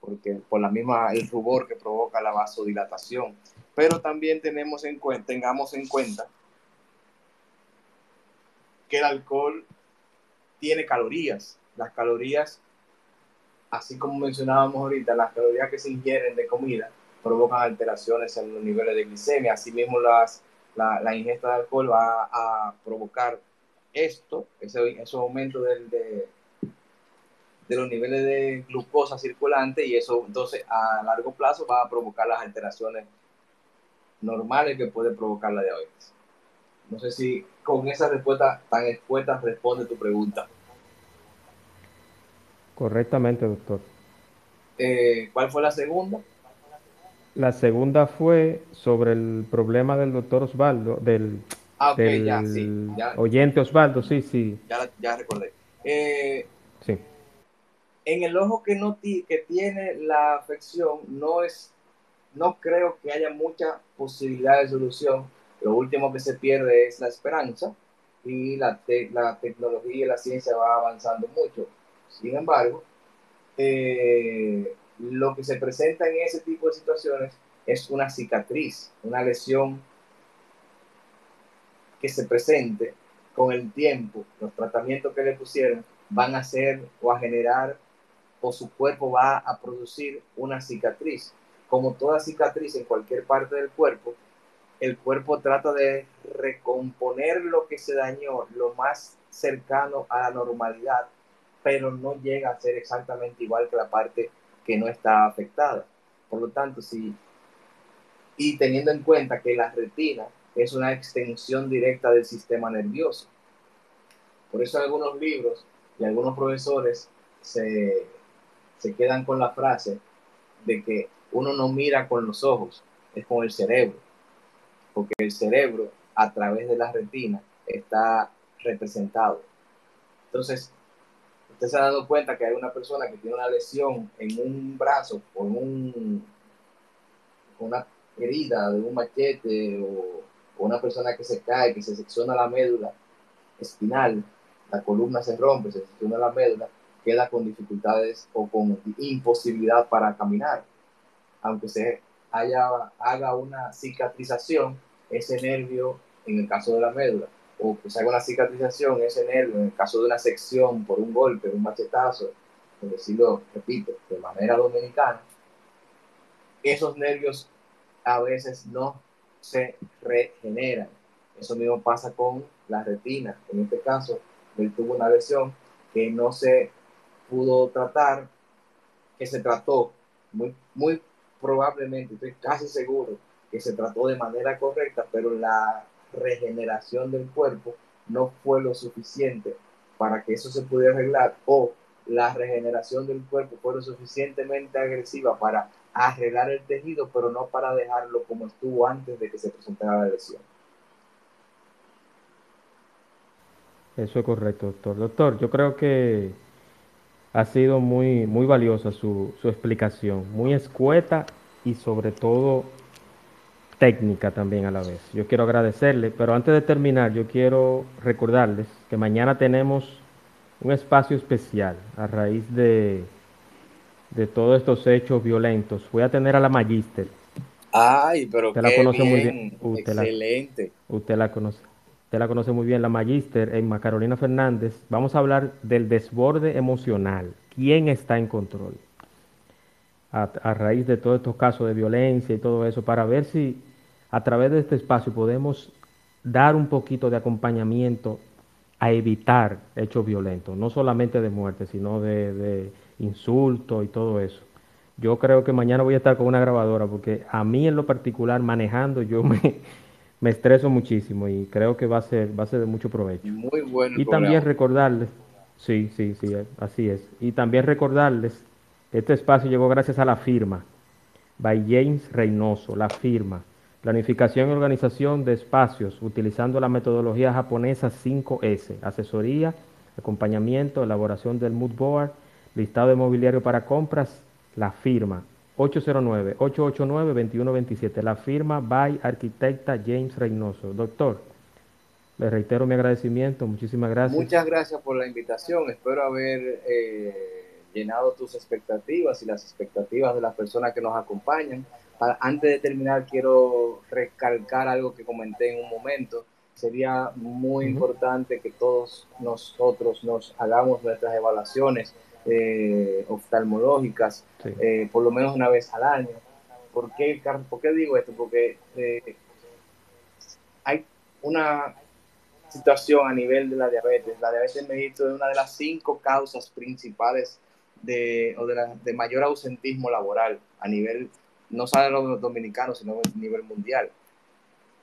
porque por la misma el rubor que provoca la vasodilatación. Pero también tenemos en cuenta, tengamos en cuenta que el alcohol tiene calorías. Las calorías, así como mencionábamos ahorita, las calorías que se ingieren de comida provocan alteraciones en los niveles de glicemia. Asimismo, las, la, la ingesta de alcohol va a provocar esto, ese, aumento del, de, de los niveles de glucosa circulante y eso entonces a largo plazo va a provocar las alteraciones normales que puede provocar la diabetes. No sé si con esa respuesta tan expuesta responde tu pregunta. Correctamente, doctor. Eh, ¿Cuál fue la segunda? La segunda fue sobre el problema del doctor Osvaldo, del, Ah, ok, del ya, sí. Ya, oyente Osvaldo, sí, sí, ya, ya recordé. Eh, sí. en el ojo que no que tiene la afección no es no creo que haya mucha posibilidad de solución lo último que se pierde es la esperanza y la, te- la tecnología y la ciencia va avanzando mucho sin embargo eh, lo que se presenta en ese tipo de situaciones es una cicatriz una lesión que se presente con el tiempo, los tratamientos que le pusieron van a hacer o a generar o su cuerpo va a producir una cicatriz. Como toda cicatriz en cualquier parte del cuerpo, el cuerpo trata de recomponer lo que se dañó lo más cercano a la normalidad, pero no llega a ser exactamente igual que la parte que no está afectada. Por lo tanto, si y teniendo en cuenta que la retina es una extensión directa del sistema nervioso. Por eso algunos libros y algunos profesores se, se quedan con la frase de que uno no mira con los ojos, es con el cerebro, porque el cerebro a través de la retina está representado. Entonces, usted se ha dado cuenta que hay una persona que tiene una lesión en un brazo por un, una herida de un machete o, o una persona que se cae, que se secciona la médula espinal, la columna se rompe, se secciona la médula, queda con dificultades o con imposibilidad para caminar. Aunque se haya, haga una cicatrización, ese nervio, en el caso de la médula, o que se haga una cicatrización, ese nervio, en el caso de una sección por un golpe, un machetazo, por decirlo, repito, de manera dominicana, esos nervios a veces no se regeneran. Eso mismo pasa con la retina. En este caso, él tuvo una lesión que no se pudo tratar, que se trató muy, muy probablemente, estoy casi seguro que se trató de manera correcta, pero la regeneración del cuerpo no fue lo suficiente para que eso se pudiera arreglar o la regeneración del cuerpo fue lo suficientemente agresiva para arreglar el tejido, pero no para dejarlo como estuvo antes de que se presentara la lesión. Eso es correcto, doctor. Doctor, yo creo que ha sido muy, muy valiosa su, su explicación, muy escueta y sobre todo técnica también a la vez. Yo quiero agradecerle, pero antes de terminar, yo quiero recordarles que mañana tenemos un espacio especial a raíz de, de todos estos hechos violentos. Voy a tener a la Magister. Ay, pero Usted la conoce muy bien, la, excelente. usted la conoce. Usted la conoce muy bien, la Magister, Emma Carolina Fernández. Vamos a hablar del desborde emocional. ¿Quién está en control? A, a raíz de todos estos casos de violencia y todo eso, para ver si a través de este espacio podemos dar un poquito de acompañamiento a evitar hechos violentos, no solamente de muerte, sino de, de insultos y todo eso. Yo creo que mañana voy a estar con una grabadora porque a mí en lo particular manejando yo me, me estreso muchísimo y creo que va a ser, va a ser de mucho provecho. Muy bueno Y también recordarles, sí, sí, sí, así es. Y también recordarles, este espacio llegó gracias a la firma, by James Reynoso, la firma. Planificación y organización de espacios utilizando la metodología japonesa 5S, asesoría, acompañamiento, elaboración del mood board, listado de mobiliario para compras, la firma 809-889-2127, la firma by arquitecta James Reynoso. Doctor, le reitero mi agradecimiento, muchísimas gracias. Muchas gracias por la invitación. Espero haber eh, llenado tus expectativas y las expectativas de las personas que nos acompañan. Pa- Antes de terminar, quiero recalcar algo que comenté en un momento. Sería muy importante que todos nosotros nos hagamos nuestras evaluaciones eh, oftalmológicas Sí. eh, por lo menos una vez al año. ¿Por qué, ¿Por qué digo esto? Porque eh, hay una situación a nivel de la diabetes. La diabetes mellitus es una de las cinco causas principales de, o de, la- de mayor ausentismo laboral a nivel, no solo los dominicanos, sino a nivel mundial.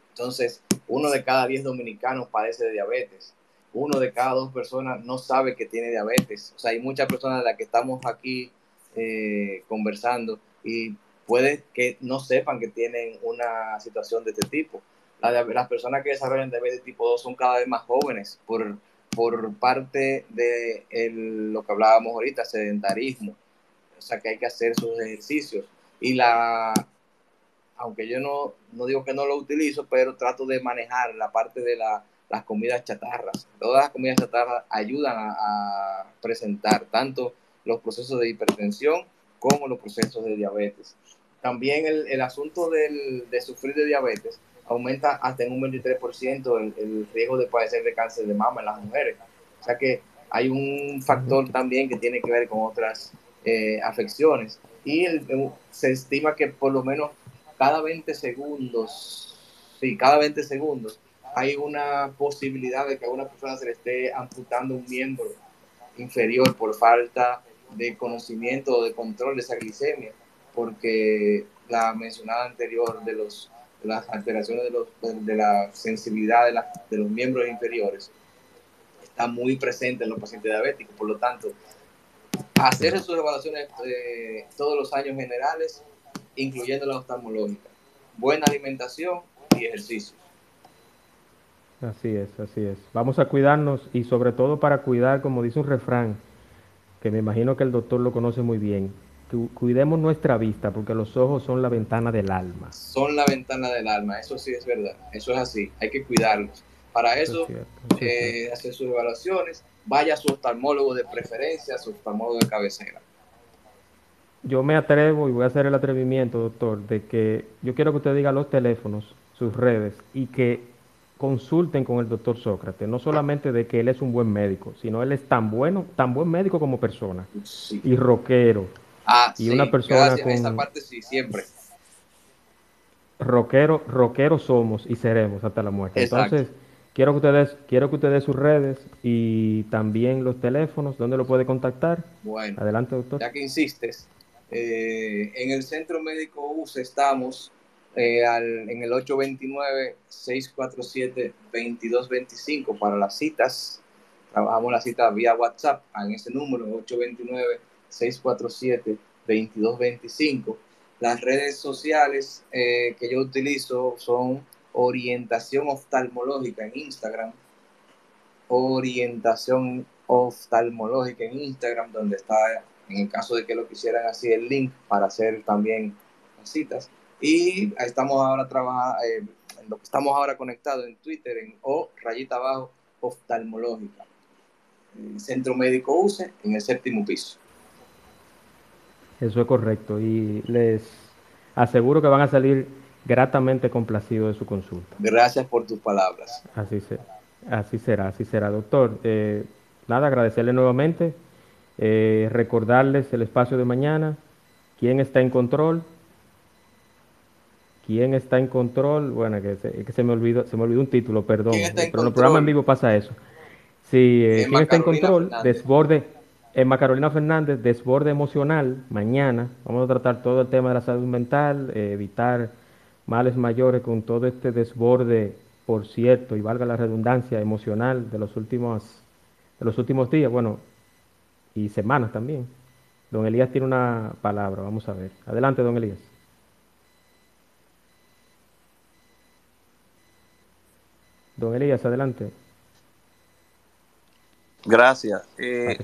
Entonces, uno de cada diez dominicanos padece de diabetes. Uno de cada dos personas no sabe que tiene diabetes. O sea, hay muchas personas de las que estamos aquí eh, conversando y puede que no sepan que tienen una situación de este tipo. las personas que desarrollan diabetes tipo 2 son cada vez más jóvenes por, por parte de lo que hablábamos ahorita, sedentarismo. O sea que hay que hacer sus ejercicios. Y la, aunque yo no, no digo que no lo utilizo, pero trato de manejar la parte de la, las comidas chatarras. Todas las comidas chatarras ayudan a, presentar tanto los procesos de hipertensión como los procesos de diabetes. También el, el asunto del, de sufrir de diabetes aumenta hasta en un 23% el, el, riesgo de padecer de cáncer de mama en las mujeres. O sea que hay un factor también que tiene que ver con otras eh, afecciones. Y se estima que por lo menos cada 20 segundos, sí, cada 20 segundos hay una posibilidad de que a una persona se le esté amputando un miembro inferior por falta de conocimiento o de control de esa glicemia, porque la mencionada anterior de, los, las alteraciones de, los, de la sensibilidad de, de los miembros inferiores está muy presente en los pacientes diabéticos, por lo tanto, hacer sus evaluaciones eh, todos los años generales, incluyendo la oftalmológica, buena alimentación y ejercicio. Así es, así es. Vamos a cuidarnos y sobre todo para cuidar, como dice un refrán, que me imagino que el doctor lo conoce muy bien, cuidemos nuestra vista porque los ojos son la ventana del alma. Son la ventana del alma, eso sí es verdad, eso es así, hay que cuidarlos. Para eso, eh, hacer sus evaluaciones, vaya a su oftalmólogo de preferencia, a su oftalmólogo de cabecera. Yo me atrevo y voy a hacer el atrevimiento, doctor, de que yo quiero que usted diga los teléfonos, sus redes y que consulten con el doctor Sócrates, no solamente de que él es un buen médico, sino él es tan bueno, tan buen médico como persona y rockero. Ah, y una persona con esa parte sí, siempre. Rockero, rockero somos y seremos hasta la muerte. Entonces, quiero que ustedes, quiero que ustedes sus redes y también los teléfonos, ¿dónde lo puede contactar? Bueno, adelante, doctor. Ya que insistes, eh, en el Centro Médico US estamos eh, al, en el 829-647-2225 para las citas. Trabajamos la cita vía WhatsApp en ese número, 829-647-2225. Las redes sociales eh, que yo utilizo son orientación oftalmológica en Instagram, orientación oftalmológica en Instagram, donde está, en el caso de que lo quisieran así, el link para hacer también citas y estamos ahora trabajando, eh, estamos ahora conectados en Twitter, en O rayita abajo oftalmológica. Centro Médico UCE en el séptimo piso. Eso es correcto y les aseguro que van a salir gratamente complacidos de su consulta. Gracias por tus palabras. Así, se, así será, así será, doctor. Eh, nada, agradecerle nuevamente, eh, recordarles el espacio de mañana, quién está en control, ¿Quién está en control? Bueno, que se, que se me olvidó, se me olvidó un título, perdón. Pero en el programa en vivo pasa eso. Sí, eh, ¿quién está en control? Desborde, Emma Carolina Fernández, desborde emocional, mañana. Vamos a tratar todo el tema de la salud mental, eh, evitar males mayores con todo este desborde, por cierto, y valga la redundancia, emocional de los últimos, de los últimos días, bueno, y semanas también. Don Elías tiene una palabra, vamos a ver. Adelante, don Elías. Don Elías, adelante. Gracias. Eh,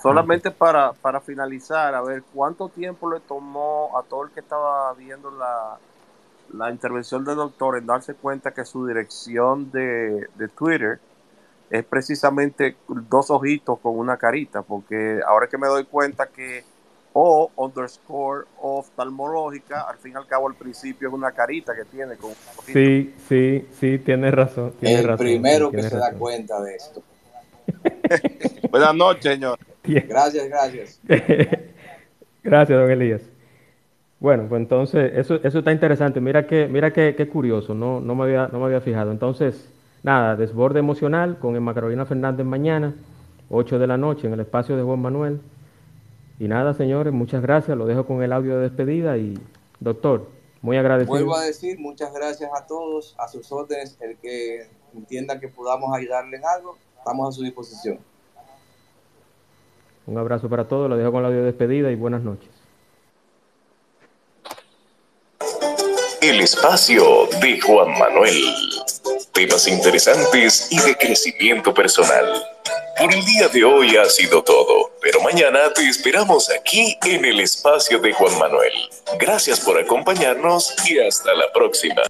solamente para, para finalizar, a ver, ¿cuánto tiempo le tomó a todo el que estaba viendo la, la intervención del doctor en darse cuenta que su dirección de, de Twitter es precisamente dos ojitos con una carita? Porque ahora que me doy cuenta que o underscore oftalmológica, al fin y al cabo al principio es una carita que tiene con Sí, sí, sí, tiene razón. Tiene el primero que se da cuenta de esto. Buenas noches, señor. Gracias, gracias. gracias, don Elías. Bueno, pues entonces, eso, eso está interesante. Mira que, mira qué, qué curioso, no, no, me había, no me había fijado. Entonces, nada, desborde emocional con Emma Carolina Fernández mañana, 8 de la noche, en el espacio de Juan Manuel. Y nada, señores, muchas gracias. Lo dejo con el audio de despedida y, doctor, muy agradecido. Vuelvo a decir muchas gracias a todos, a sus órdenes, el que entienda que podamos ayudarle en algo, estamos a su disposición. Un abrazo para todos, lo dejo con el audio de despedida y buenas noches. El espacio de Juan Manuel. temas interesantes y de crecimiento personal. Por el día de hoy ha sido todo, pero mañana te esperamos aquí en el espacio de Juan Manuel. Gracias por acompañarnos y hasta la próxima.